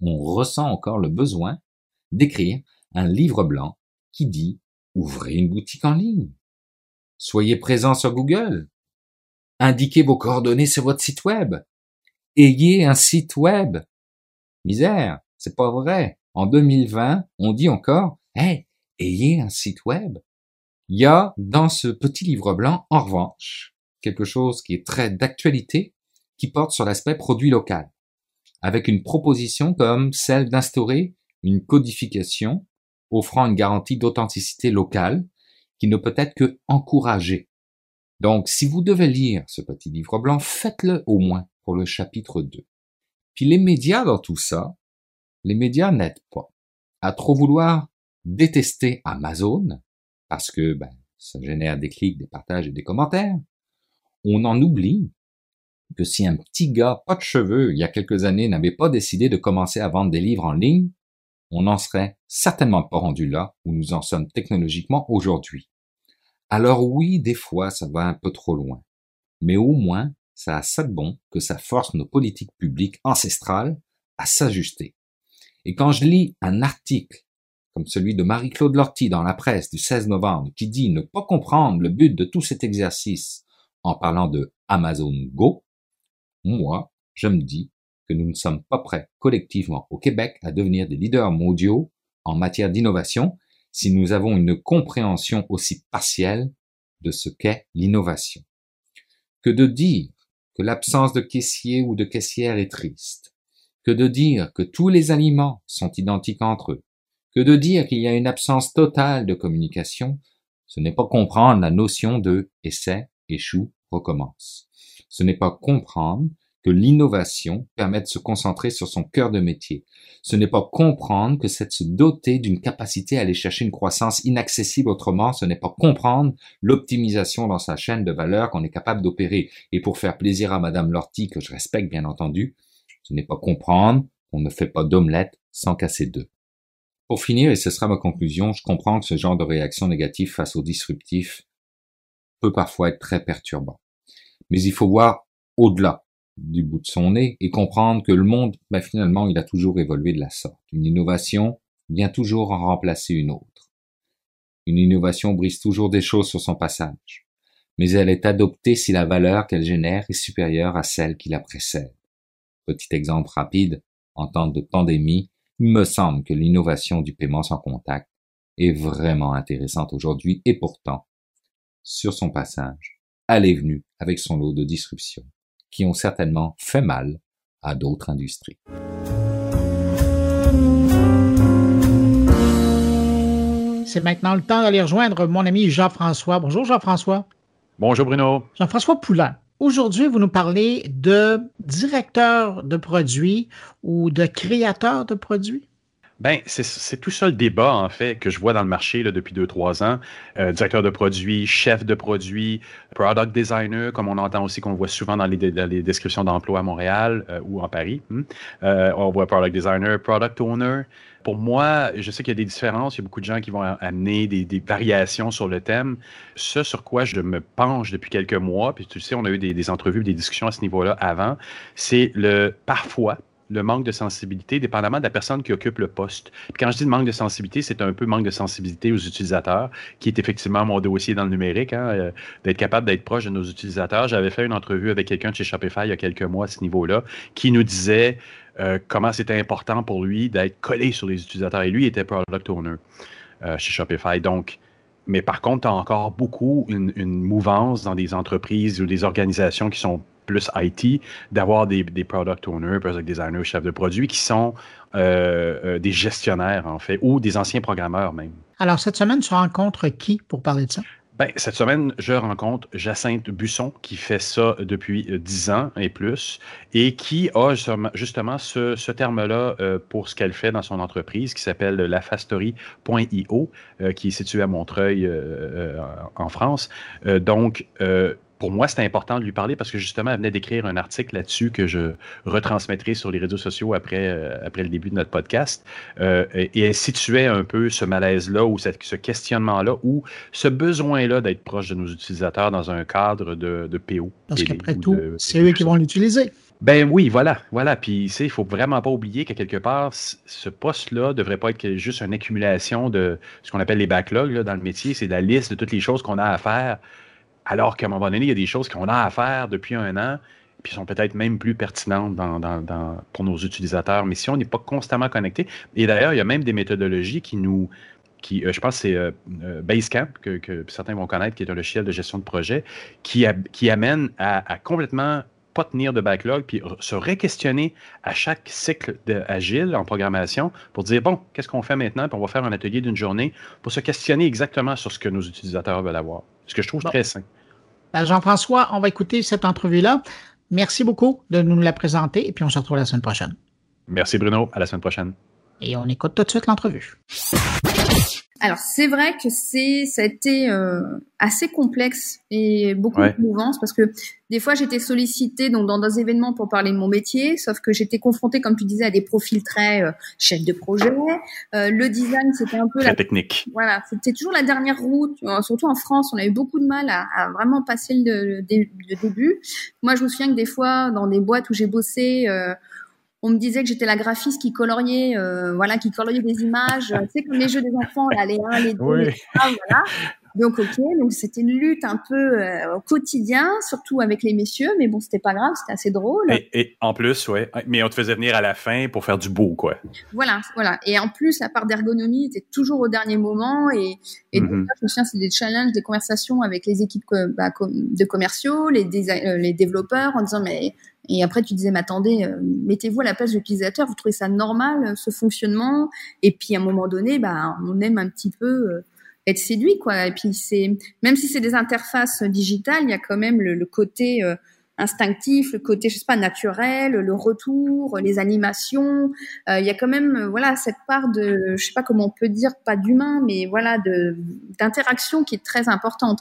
On ressent encore le besoin d'écrire un livre blanc qui dit ouvrez une boutique en ligne. Soyez présent sur Google. Indiquez vos coordonnées sur votre site web. Ayez un site web. Misère, c'est pas vrai. En 2020, on dit encore, hey, ayez un site web. Il y a dans ce petit livre blanc, en revanche, quelque chose qui est très d'actualité, qui porte sur l'aspect produit local, avec une proposition comme celle d'instaurer une codification offrant une garantie d'authenticité locale qui ne peut être que encouragée. Donc, si vous devez lire ce petit livre blanc, faites-le au moins pour le chapitre 2. Puis les médias dans tout ça, les médias n'aident pas. À trop vouloir détester Amazon, parce que ben, ça génère des clics, des partages et des commentaires, on en oublie que si un petit gars, pas de cheveux, il y a quelques années, n'avait pas décidé de commencer à vendre des livres en ligne, on n'en serait certainement pas rendu là où nous en sommes technologiquement aujourd'hui. Alors oui, des fois, ça va un peu trop loin. Mais au moins, ça a ça de bon que ça force nos politiques publiques ancestrales à s'ajuster. Et quand je lis un article comme celui de Marie-Claude Lorty dans la presse du 16 novembre, qui dit ne pas comprendre le but de tout cet exercice en parlant de Amazon Go, moi, je me dis que nous ne sommes pas prêts collectivement au Québec à devenir des leaders mondiaux en matière d'innovation si nous avons une compréhension aussi partielle de ce qu'est l'innovation. Que de dire que l'absence de caissier ou de caissière est triste, que de dire que tous les aliments sont identiques entre eux, que de dire qu'il y a une absence totale de communication, ce n'est pas comprendre la notion de essai, échoue, recommence. Ce n'est pas comprendre que l'innovation permet de se concentrer sur son cœur de métier. Ce n'est pas comprendre que c'est se doter d'une capacité à aller chercher une croissance inaccessible autrement. Ce n'est pas comprendre l'optimisation dans sa chaîne de valeur qu'on est capable d'opérer. Et pour faire plaisir à Madame Lorty, que je respecte bien entendu, ce n'est pas comprendre qu'on ne fait pas d'omelette sans casser deux. Pour finir, et ce sera ma conclusion, je comprends que ce genre de réaction négative face au disruptif peut parfois être très perturbant. Mais il faut voir au-delà du bout de son nez et comprendre que le monde, ben finalement, il a toujours évolué de la sorte. Une innovation vient toujours en remplacer une autre. Une innovation brise toujours des choses sur son passage, mais elle est adoptée si la valeur qu'elle génère est supérieure à celle qui la précède. Petit exemple rapide, en temps de pandémie, il me semble que l'innovation du paiement sans contact est vraiment intéressante aujourd'hui et pourtant, sur son passage, elle est venue avec son lot de disruptions qui ont certainement fait mal à d'autres industries. C'est maintenant le temps d'aller rejoindre mon ami Jean-François. Bonjour Jean-François. Bonjour Bruno. Jean-François Poulain. Aujourd'hui, vous nous parlez de directeur de produits ou de créateur de produits? Ben, c'est tout ça le débat, en fait, que je vois dans le marché là, depuis deux, trois ans. Euh, directeur de produit, chef de produit, product designer, comme on entend aussi, qu'on voit souvent dans les, descriptions d'emploi à Montréal euh, ou en Paris. Hmm. Euh, on voit product designer, product owner. Pour moi, je sais qu'il y a des différences. Il y a beaucoup de gens qui vont amener des, des, variations sur le thème. Ce sur quoi je me penche depuis quelques mois, puis tu sais, on a eu des, des entrevues, des discussions à ce niveau-là avant, c'est le parfois, le manque de sensibilité, dépendamment de la personne qui occupe le poste. quand je dis manque de sensibilité, c'est un peu manque de sensibilité aux utilisateurs, qui est effectivement mon dossier dans le numérique, hein, euh, d'être capable d'être proche de nos utilisateurs. J'avais fait une entrevue avec quelqu'un de chez Shopify il y a quelques mois à ce niveau-là, qui nous disait euh, comment c'était important pour lui d'être collé sur les utilisateurs. Et lui était product owner euh, chez Shopify. Donc, mais par contre, tu as encore beaucoup une, une, mouvance dans des entreprises ou des organisations qui sont plus IT, d'avoir des, des, product owners, product designers, chefs de produits qui sont euh, euh, des gestionnaires, en fait, ou des anciens programmeurs même. Alors, cette semaine, tu rencontres qui pour parler de ça? Ben, cette semaine, je rencontre Jacinthe Busson, qui fait ça depuis euh, dix ans et plus, et qui a justement ce, ce terme-là euh, pour ce qu'elle fait dans son entreprise, qui s'appelle lafastory.io, euh, qui est situé à Montreuil, euh, en France. donc, pour moi, c'était important de lui parler parce que justement, elle venait d'écrire un article là-dessus que je retransmettrai sur les réseaux sociaux après, euh, après le début de notre podcast. Euh, et, elle situait un peu ce malaise-là ou cette, ce questionnement-là ou ce besoin-là d'être proche de nos utilisateurs dans un cadre de, de PO. Parce qu'après tout, c'est eux qui vont l'utiliser. Ben oui, voilà, voilà. Puis, il faut vraiment pas oublier qu'à quelque part, ce poste-là devrait pas être juste une accumulation de ce qu'on appelle les backlogs là, dans le métier. C'est la liste de toutes les choses qu'on a à faire alors qu'à un moment donné, il y a des choses qu'on a à faire depuis un an, puis sont peut-être même plus pertinentes dans, dans, pour nos utilisateurs. Mais si on n'est pas constamment connecté, et d'ailleurs, il y a même des méthodologies qui nous, qui, euh, je pense c'est euh, euh, Basecamp, que, que, certains vont connaître, qui est un logiciel de gestion de projet, qui, qui amène à, à, complètement pas tenir de backlog, puis se réquestionner à chaque cycle de, agile en programmation pour dire, bon, qu'est-ce qu'on fait maintenant, puis on va faire un atelier d'une journée pour se questionner exactement sur ce que nos utilisateurs veulent avoir. Ce que je trouve très sain. Ben, Jean-François, on va écouter cette entrevue-là. Merci beaucoup de nous la présenter et puis on se retrouve la semaine prochaine. Merci Bruno, à la semaine prochaine. Et on écoute tout de suite l'entrevue. Alors c'est vrai que c'est ça a été euh, assez complexe et beaucoup ouais. de mouvance parce que des fois j'étais sollicitée donc dans des événements pour parler de mon métier, sauf que j'étais confrontée comme tu disais à des profils très euh, chef de projet. Euh, le design c'était un peu très la technique. Voilà, c'était toujours la dernière route. Surtout en France, on a eu beaucoup de mal à, à vraiment passer le, le, le, début. Moi je me souviens que des fois dans des boîtes où j'ai bossé euh, on me disait que j'étais la graphiste qui coloriait, euh, voilà, qui coloriait des images, tu sais, comme les jeux des enfants, là, les 1, les 2, oui. les 3, voilà. Donc, ok, donc c'était une lutte un peu euh, au quotidien, surtout avec les messieurs, mais bon, c'était pas grave, c'était assez drôle. Et, et, en plus, ouais, mais on te faisait venir à la fin pour faire du beau, quoi. Voilà, voilà. Et en plus, la part d'ergonomie était toujours au dernier moment, et, et mm -hmm. donc, je me souviens, c'est des challenges, des conversations avec les équipes bah, de commerciaux, les, euh, les développeurs, en disant, mais et après, tu disais, mais attendez, euh, mettez-vous à la place de l'utilisateur, vous trouvez ça normal, ce fonctionnement? Et puis, à un moment donné, bah, on aime un petit peu euh, être séduit, quoi. Et puis, c'est même si c'est des interfaces digitales, il y a quand même le, côté euh, instinctif, le côté, je sais pas, naturel, le retour, les animations. Euh, il y a quand même, euh, voilà, cette part de, je sais pas comment on peut dire, pas d'humain, mais voilà, de d'interaction qui est très importante.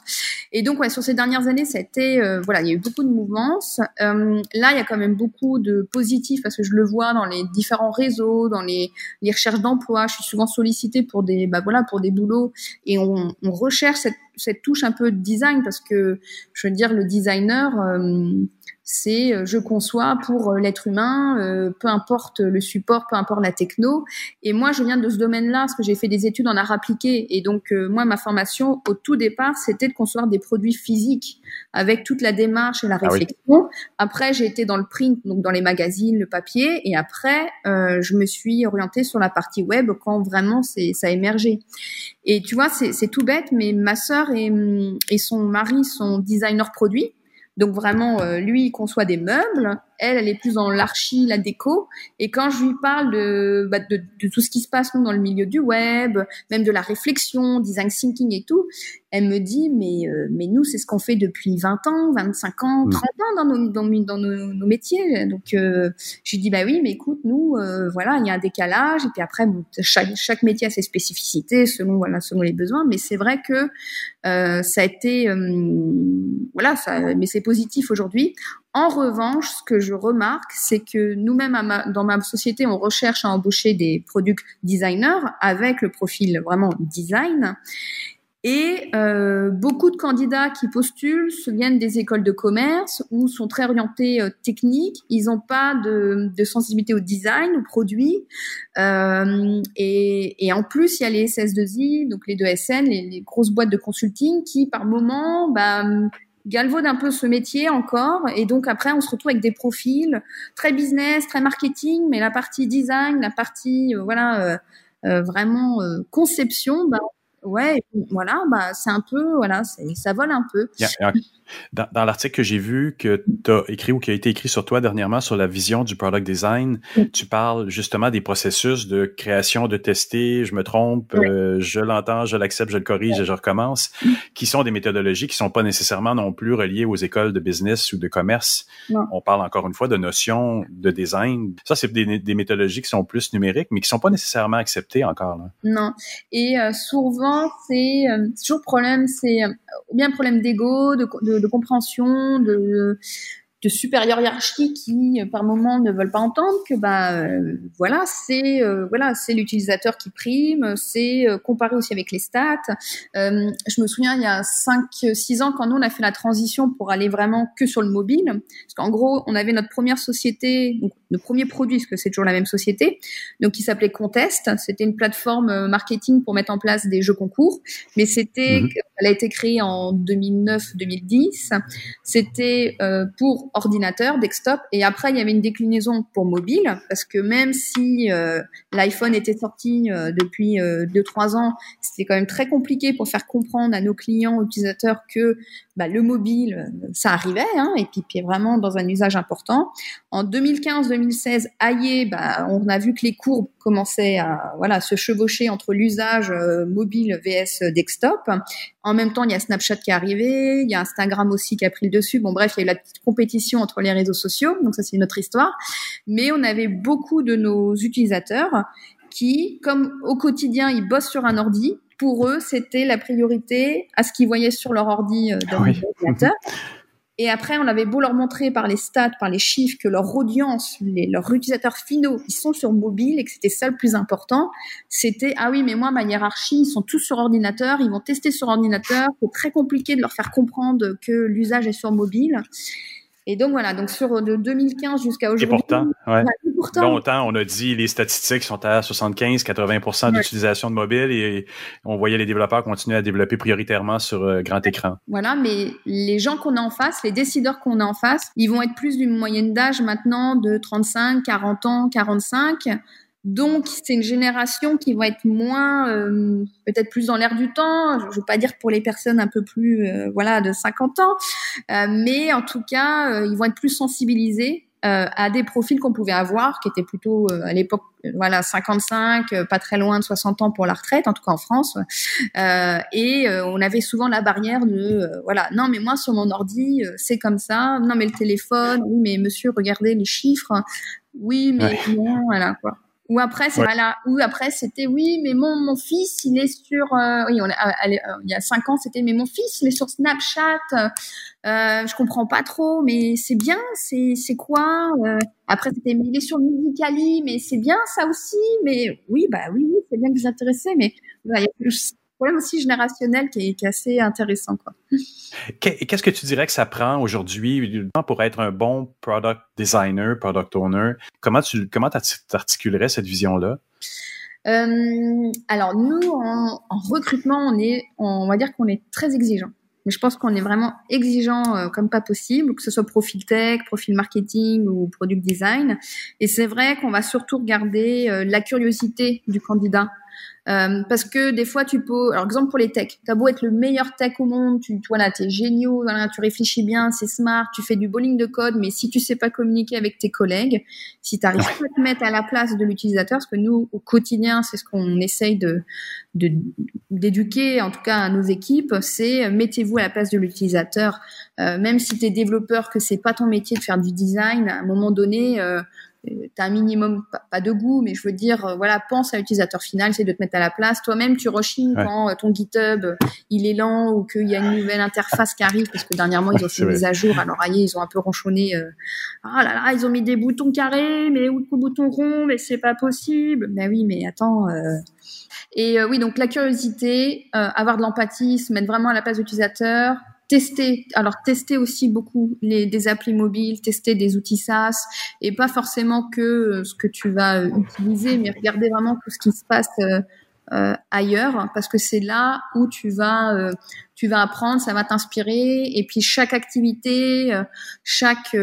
Et donc, ouais, sur ces dernières années, ça a été, euh, voilà, il y a eu beaucoup de mouvances. Euh, là, il y a quand même beaucoup de positifs parce que je le vois dans les différents réseaux, dans les, les recherches d'emploi. Je suis souvent sollicitée pour des, bah voilà, pour des boulots et on, on recherche cette cette touche un peu de design parce que je veux dire le designer euh, c'est euh, je conçois pour euh, l'être humain, euh, peu importe le support, peu importe la techno. Et moi, je viens de ce domaine-là parce que j'ai fait des études en art appliqué. Et donc, euh, moi, ma formation au tout départ, c'était de concevoir des produits physiques avec toute la démarche et la réflexion. Ah oui. Après, j'ai été dans le print, donc dans les magazines, le papier. Et après, euh, je me suis orientée sur la partie web quand vraiment c'est ça a émergé. Et tu vois, c'est tout bête, mais ma sœur et, et son mari sont designers produits. Donc vraiment, euh, lui, conçoit des meubles, elle, elle est plus dans l'archi, la déco. Et quand je lui parle de, bah, tout ce qui se passe dans le milieu du web, même de la réflexion, design thinking et tout, elle me dit mais euh, mais nous c'est ce qu'on fait depuis 20 ans, 25 ans, 30 mm. ans dans nos dans, dans nos, nos, métiers. Donc euh, je lui dis bah oui mais écoute nous euh, voilà il y a un décalage et puis après chaque chaque métier a ses spécificités selon voilà selon les besoins. Mais c'est vrai que ça a été voilà ça mais c'est positif aujourd'hui. En revanche, ce que je remarque, c'est que nous-mêmes, dans ma société, on recherche à embaucher des product designers avec le profil vraiment design. Et euh, beaucoup de candidats qui postulent viennent des écoles de commerce ou sont très orientés euh, techniques. Ils n'ont pas de, de, sensibilité au design, au produit. Euh, et, et, en plus, il y a les SS2I, donc les 2SN, les, les grosses boîtes de consulting qui, par moment, bah, galvaudent un peu ce métier encore. Et donc après, on se retrouve avec des profils très business, très marketing, mais la partie design, la partie euh, voilà euh, euh, vraiment conception, bah, ouais, voilà, bah c'est un peu, voilà, ça vole un peu. Dans, dans l'article que j'ai vu que tu as écrit ou qui a été écrit sur toi dernièrement sur la vision du product design, tu parles justement des processus de création, de tester, je me trompe, euh, je l'entends, je l'accepte, je le corrige et je recommence, qui sont des méthodologies qui sont pas nécessairement non plus reliées aux écoles de business ou de commerce. On parle encore une fois de notions de design. Ça, c'est des, des, méthodologies qui sont plus numériques, mais qui sont pas nécessairement acceptées encore. Là. Non. Et euh, souvent, c'est euh, toujours problème, c'est bien problème d'ego, de, de de compréhension, de, de supérieurs hiérarchiques qui par moment ne veulent pas entendre que bah euh, voilà c'est euh, voilà c'est l'utilisateur qui prime c'est euh, comparé aussi avec les stats. Je me souviens il y a 5 6 ans quand nous on a fait la transition pour aller vraiment que sur le mobile parce qu'en gros on avait notre première société donc le premier produit parce que c'est toujours la même société donc qui s'appelait Contest. C'était une plateforme marketing pour mettre en place des jeux concours mais c'était mhm. elle a été créée en 2009 2010 c'était pour ordinateur, desktop, et après il y avait une déclinaison pour mobile, parce que même si euh, l'iPhone était sorti euh, depuis 2-3 euh, ans, c'était quand même très compliqué pour faire comprendre à nos clients, utilisateurs que bah, le mobile, ça arrivait, hein, et puis, puis vraiment dans un usage important. En 2015-2016, aïe, bah, on a vu que les courbes commençaient à voilà se chevaucher entre l'usage mobile vs desktop. En même temps, il y a Snapchat qui est arrivé, il y a Instagram aussi qui a pris le dessus. Bon, bref, il y a eu la petite compétition entre les réseaux sociaux, donc ça c'est une autre histoire. Mais on avait beaucoup de nos utilisateurs qui, comme au quotidien, ils bossent sur un ordi. Pour eux, c'était la priorité à ce qu'ils voyaient sur leur ordi euh, dans l'ordinateur. Et après, on avait beau leur montrer par les stats, par les chiffres, que leur audience, les, leurs utilisateurs finaux, ils sont sur mobile et que c'était ça le plus important. C'était ah oui, mais moi ma hiérarchie, ils sont tous sur ordinateur, ils vont tester sur ordinateur. C'est très compliqué de leur faire comprendre que l'usage est sur mobile. Et donc voilà, donc sur de 2015 jusqu'à aujourd'hui. Et pourtant, ouais. longtemps, on a dit les statistiques sont à 75-80% d'utilisation de mobile et on voyait les développeurs continuer à développer prioritairement sur euh, grand écran. Voilà, mais les gens qu'on a en face, les décideurs qu'on a en face, ils vont être plus d'une moyenne d'âge maintenant de 35, 40 ans, 45. Donc, c'est une génération qui va être moins, euh, peut-être plus dans l'air du temps. Je ne veux pas dire pour les personnes un peu plus, euh, voilà, de 50 ans, euh, mais en tout cas, ils vont être plus sensibilisés à des profils qu'on pouvait avoir, qui étaient plutôt à l'époque, voilà, 55, pas très loin de 60 ans pour la retraite, en tout cas en France. et on avait souvent la barrière de, voilà, non mais moi sur mon ordi, c'est comme ça. Non mais le téléphone, oui mais monsieur, regardez les chiffres. Oui mais non, voilà quoi. Ou après, c'est voilà. Ou après, c'était oui, mais mon mon fils, il est sur. Euh, oui, on euh, euh, il y a cinq ans, c'était mais mon fils, il est sur Snapchat. Euh, je comprends pas trop, mais c'est bien. C'est c'est quoi Après, c'était mais il est sur Musicali, mais c'est bien ça aussi. Mais oui, bah oui, oui, c'est bien que vous intéressez, mais il y a plus problème aussi générationnel qui est, assez intéressant. Qu'est-ce que tu dirais que ça prend aujourd'hui pour être un bon product designer, product owner? Comment tu comment articulerais cette vision-là? Euh, alors nous, en, recrutement, on est, on va dire qu'on est très exigeant. Mais je pense qu'on est vraiment exigeant euh, comme pas possible, que ce soit profil tech, profil marketing ou product design. Et c'est vrai qu'on va surtout regarder euh, la curiosité du candidat Euh, parce que des fois, tu peux, alors exemple pour les techs, t'as beau être le meilleur tech au monde, tu, voilà, t'es géniaux, voilà, tu réfléchis bien, c'est smart, tu fais du bowling de code, mais si tu sais pas communiquer avec tes collègues, si tu n'arrives pas à te mettre à la place de l'utilisateur, parce que nous, au quotidien, c'est ce qu'on essaye de d'éduquer, en tout cas à nos équipes, c'est euh, mettez-vous à la place de l'utilisateur. Euh, même si tu es développeur, que c'est pas ton métier de faire du design, à un moment donné, euh, tu as un minimum, pas, de goût, mais je veux dire, euh, voilà, pense à l'utilisateur final, c'est de te mettre à la place. Toi-même, tu rechines quand euh, ton GitHub, il est lent ou qu'il y a une nouvelle interface qui arrive, parce que dernièrement, ils ont fait des ajours. Alors, aïe, ils ont un peu ronchonné. Euh, ah là là, ils ont mis des boutons carrés, mais ou des boutons ronds, mais c'est pas possible. Ben oui, mais attends. Et oui, donc la curiosité, avoir de l'empathie, se mettre vraiment à la place de l'utilisateur, tester, alors tester aussi beaucoup les, des applis mobiles, tester des outils SaaS et pas forcément que euh, ce que tu vas euh, utiliser, mais regarder vraiment tout ce qui se passe euh, ailleurs parce que c'est là où tu vas tu vas apprendre, ça va t'inspirer et puis chaque activité, chaque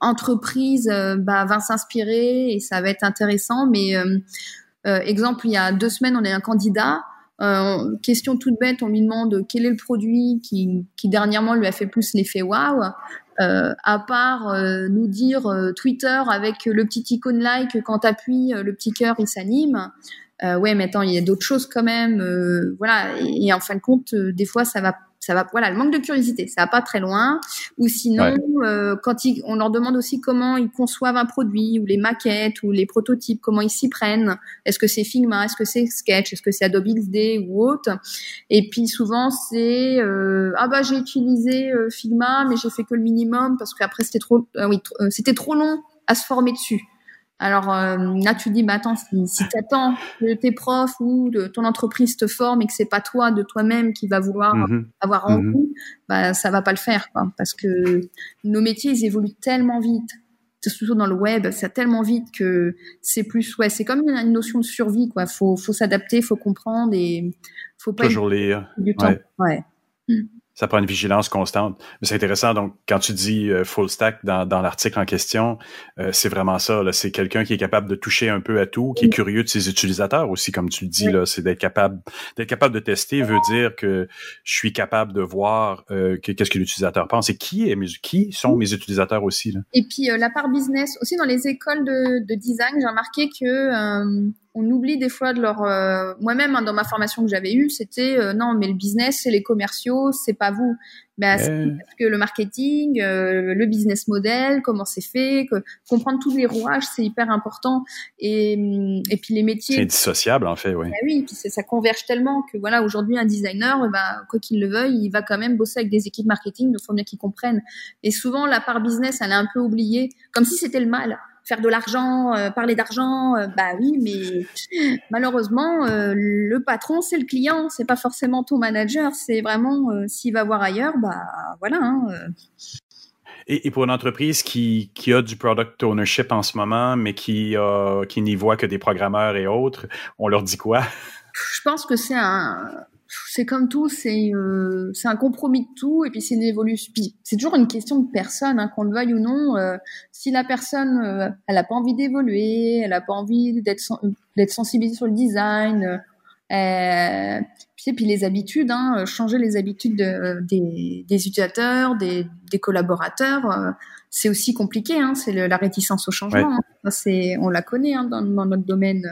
entreprise bah, va s'inspirer et ça va être intéressant. Mais exemple, il y a deux semaines, on a un candidat euh, question toute bête, on lui demande quel est le produit qui, qui dernièrement lui a fait plus l'effet waouh. Euh, à part euh, nous dire euh, Twitter avec le petit icône like quand t'appuies le petit cœur il s'anime. ouais, mais attends, il y a d'autres choses quand même. voilà, et, et, en fin de compte, des fois ça va ça va voilà le manque de curiosité ça va pas très loin. Ou sinon euh, quand ils, on leur demande aussi comment ils conçoivent un produit ou les maquettes ou les prototypes comment ils s'y prennent. Est-ce que c'est Figma? Est-ce que c'est Sketch? Est-ce que c'est Adobe XD ou autre? Et puis souvent c'est euh, ah bah j'ai utilisé euh, Figma mais j'ai fait que le minimum parce qu'après c'était trop oui c'était trop long à se former dessus alors euh, là, tu dis, bah attends, si, si attends que tes profs ou de ton entreprise te forment et que c'est pas toi de toi-même qui va vouloir mhm. avoir envie, mhm. bah ça va pas le faire, quoi, parce que nos métiers ils évoluent tellement vite, surtout dans le web, ça tellement vite que c'est plus, ouais, c'est comme une, notion de survie, quoi. Faut, faut s'adapter, faut comprendre et faut pas toujours lire. Du temps. ouais. Mm ça prend une vigilance constante. Mais c'est intéressant, donc, quand tu dis euh, full stack dans, dans l'article en question, euh, c'est vraiment ça. C'est quelqu'un qui est capable de toucher un peu à tout, qui est curieux de ses utilisateurs aussi, comme tu le dis, là, c'est d'être capable d'être capable de tester veut dire que je suis capable de voir euh, qu'est-ce que l'utilisateur pense et qui est qui sont mes utilisateurs aussi. Là. Et puis la part business, aussi dans les écoles de, de design, j'ai remarqué que on oublie des fois de leur. Euh, moi-même, hein, dans ma formation que j'avais eue, c'était euh, non, mais le business, c'est les commerciaux, c'est pas vous. Ben, parce que le marketing, euh, le business model, comment c'est fait, que, comprendre tous les rouages, c'est hyper important. Et, mm, et puis les métiers. C'est dissociable en fait, oui. Ben oui, puis ça converge tellement que voilà, aujourd'hui un designer, ben, quoi qu'il le veuille, il va quand même bosser avec des équipes marketing, donc faut bien qu'ils comprennent. Et souvent la part business, elle est un peu oubliée, comme si c'était le mal faire de l'argent, euh, parler d'argent, euh, bah oui, mais malheureusement, euh, le patron, c'est le client, c'est pas forcément ton manager, c'est vraiment s'il va voir ailleurs, bah voilà. Hein, et, pour une entreprise qui, qui a du product ownership en ce moment, mais qui, qui n'y voit que des programmeurs et autres, on leur dit quoi? Je pense que c'est un, c'est comme tout, c'est euh, c'est un compromis de tout et puis c'est une évolution. C'est toujours une question de personne, hein, qu'on le veuille ou non. Euh, si la personne, euh, elle a pas envie d'évoluer, elle a pas envie d'être d'être sensibilisée sur le design, puis, puis les habitudes, hein, changer les habitudes de, des, des, utilisateurs, des, des collaborateurs, c'est aussi compliqué. Hein, c'est la réticence au changement. C'est on la connaît dans, dans notre domaine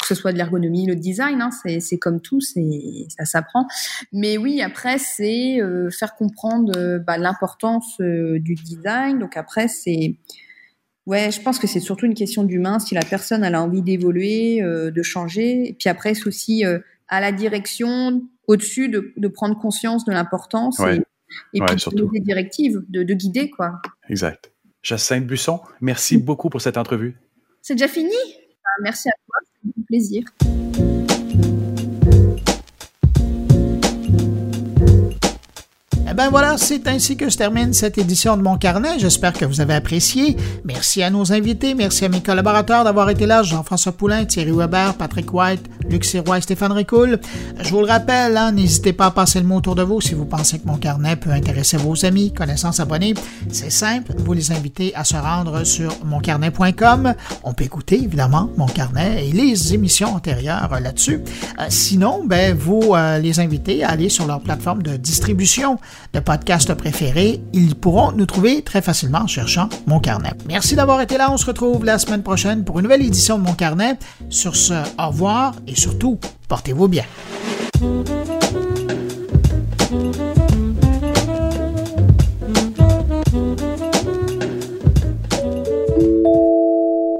que ce soit de l'ergonomie, le design, hein, c'est comme tout, ça s'apprend. Mais oui, après c'est euh, faire comprendre euh, bah, l'importance euh, du design. Donc après c'est ouais, je pense que c'est surtout une question d'humain. Si la personne elle a envie d'évoluer, de changer, et puis après c'est aussi à la direction au-dessus de, de, prendre conscience de l'importance et, et puis surtout. des directives, de, de, guider quoi. Exact. Jacinthe Busson, merci beaucoup pour cette entrevue. C'est déjà fini? Merci à toi plaisir. Eh ben voilà, c'est ainsi que se termine cette édition de mon carnet. J'espère que vous avez apprécié. Merci à nos invités, merci à mes collaborateurs d'avoir été là, Jean-François Poulain, Thierry Weber, Patrick White, Luc Sirois et Stéphane Ricoul. Je vous le rappelle, hein, n'hésitez pas à passer le mot autour de vous si vous pensez que mon carnet peut intéresser vos amis, connaissances, abonnés. C'est simple, vous les invitez à se rendre sur moncarnet.com. On peut écouter évidemment mon carnet et les émissions antérieures là-dessus. Euh, sinon, ben, vous euh, les invitez à aller sur leur plateforme de distribution de podcasts préférés. Ils pourront nous trouver très facilement en cherchant mon carnet. Merci d'avoir été là. On se retrouve la semaine prochaine pour une nouvelle édition de mon carnet. Sur ce, au revoir et surtout, portez-vous bien.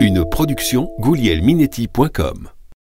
Une production goulielminetti.com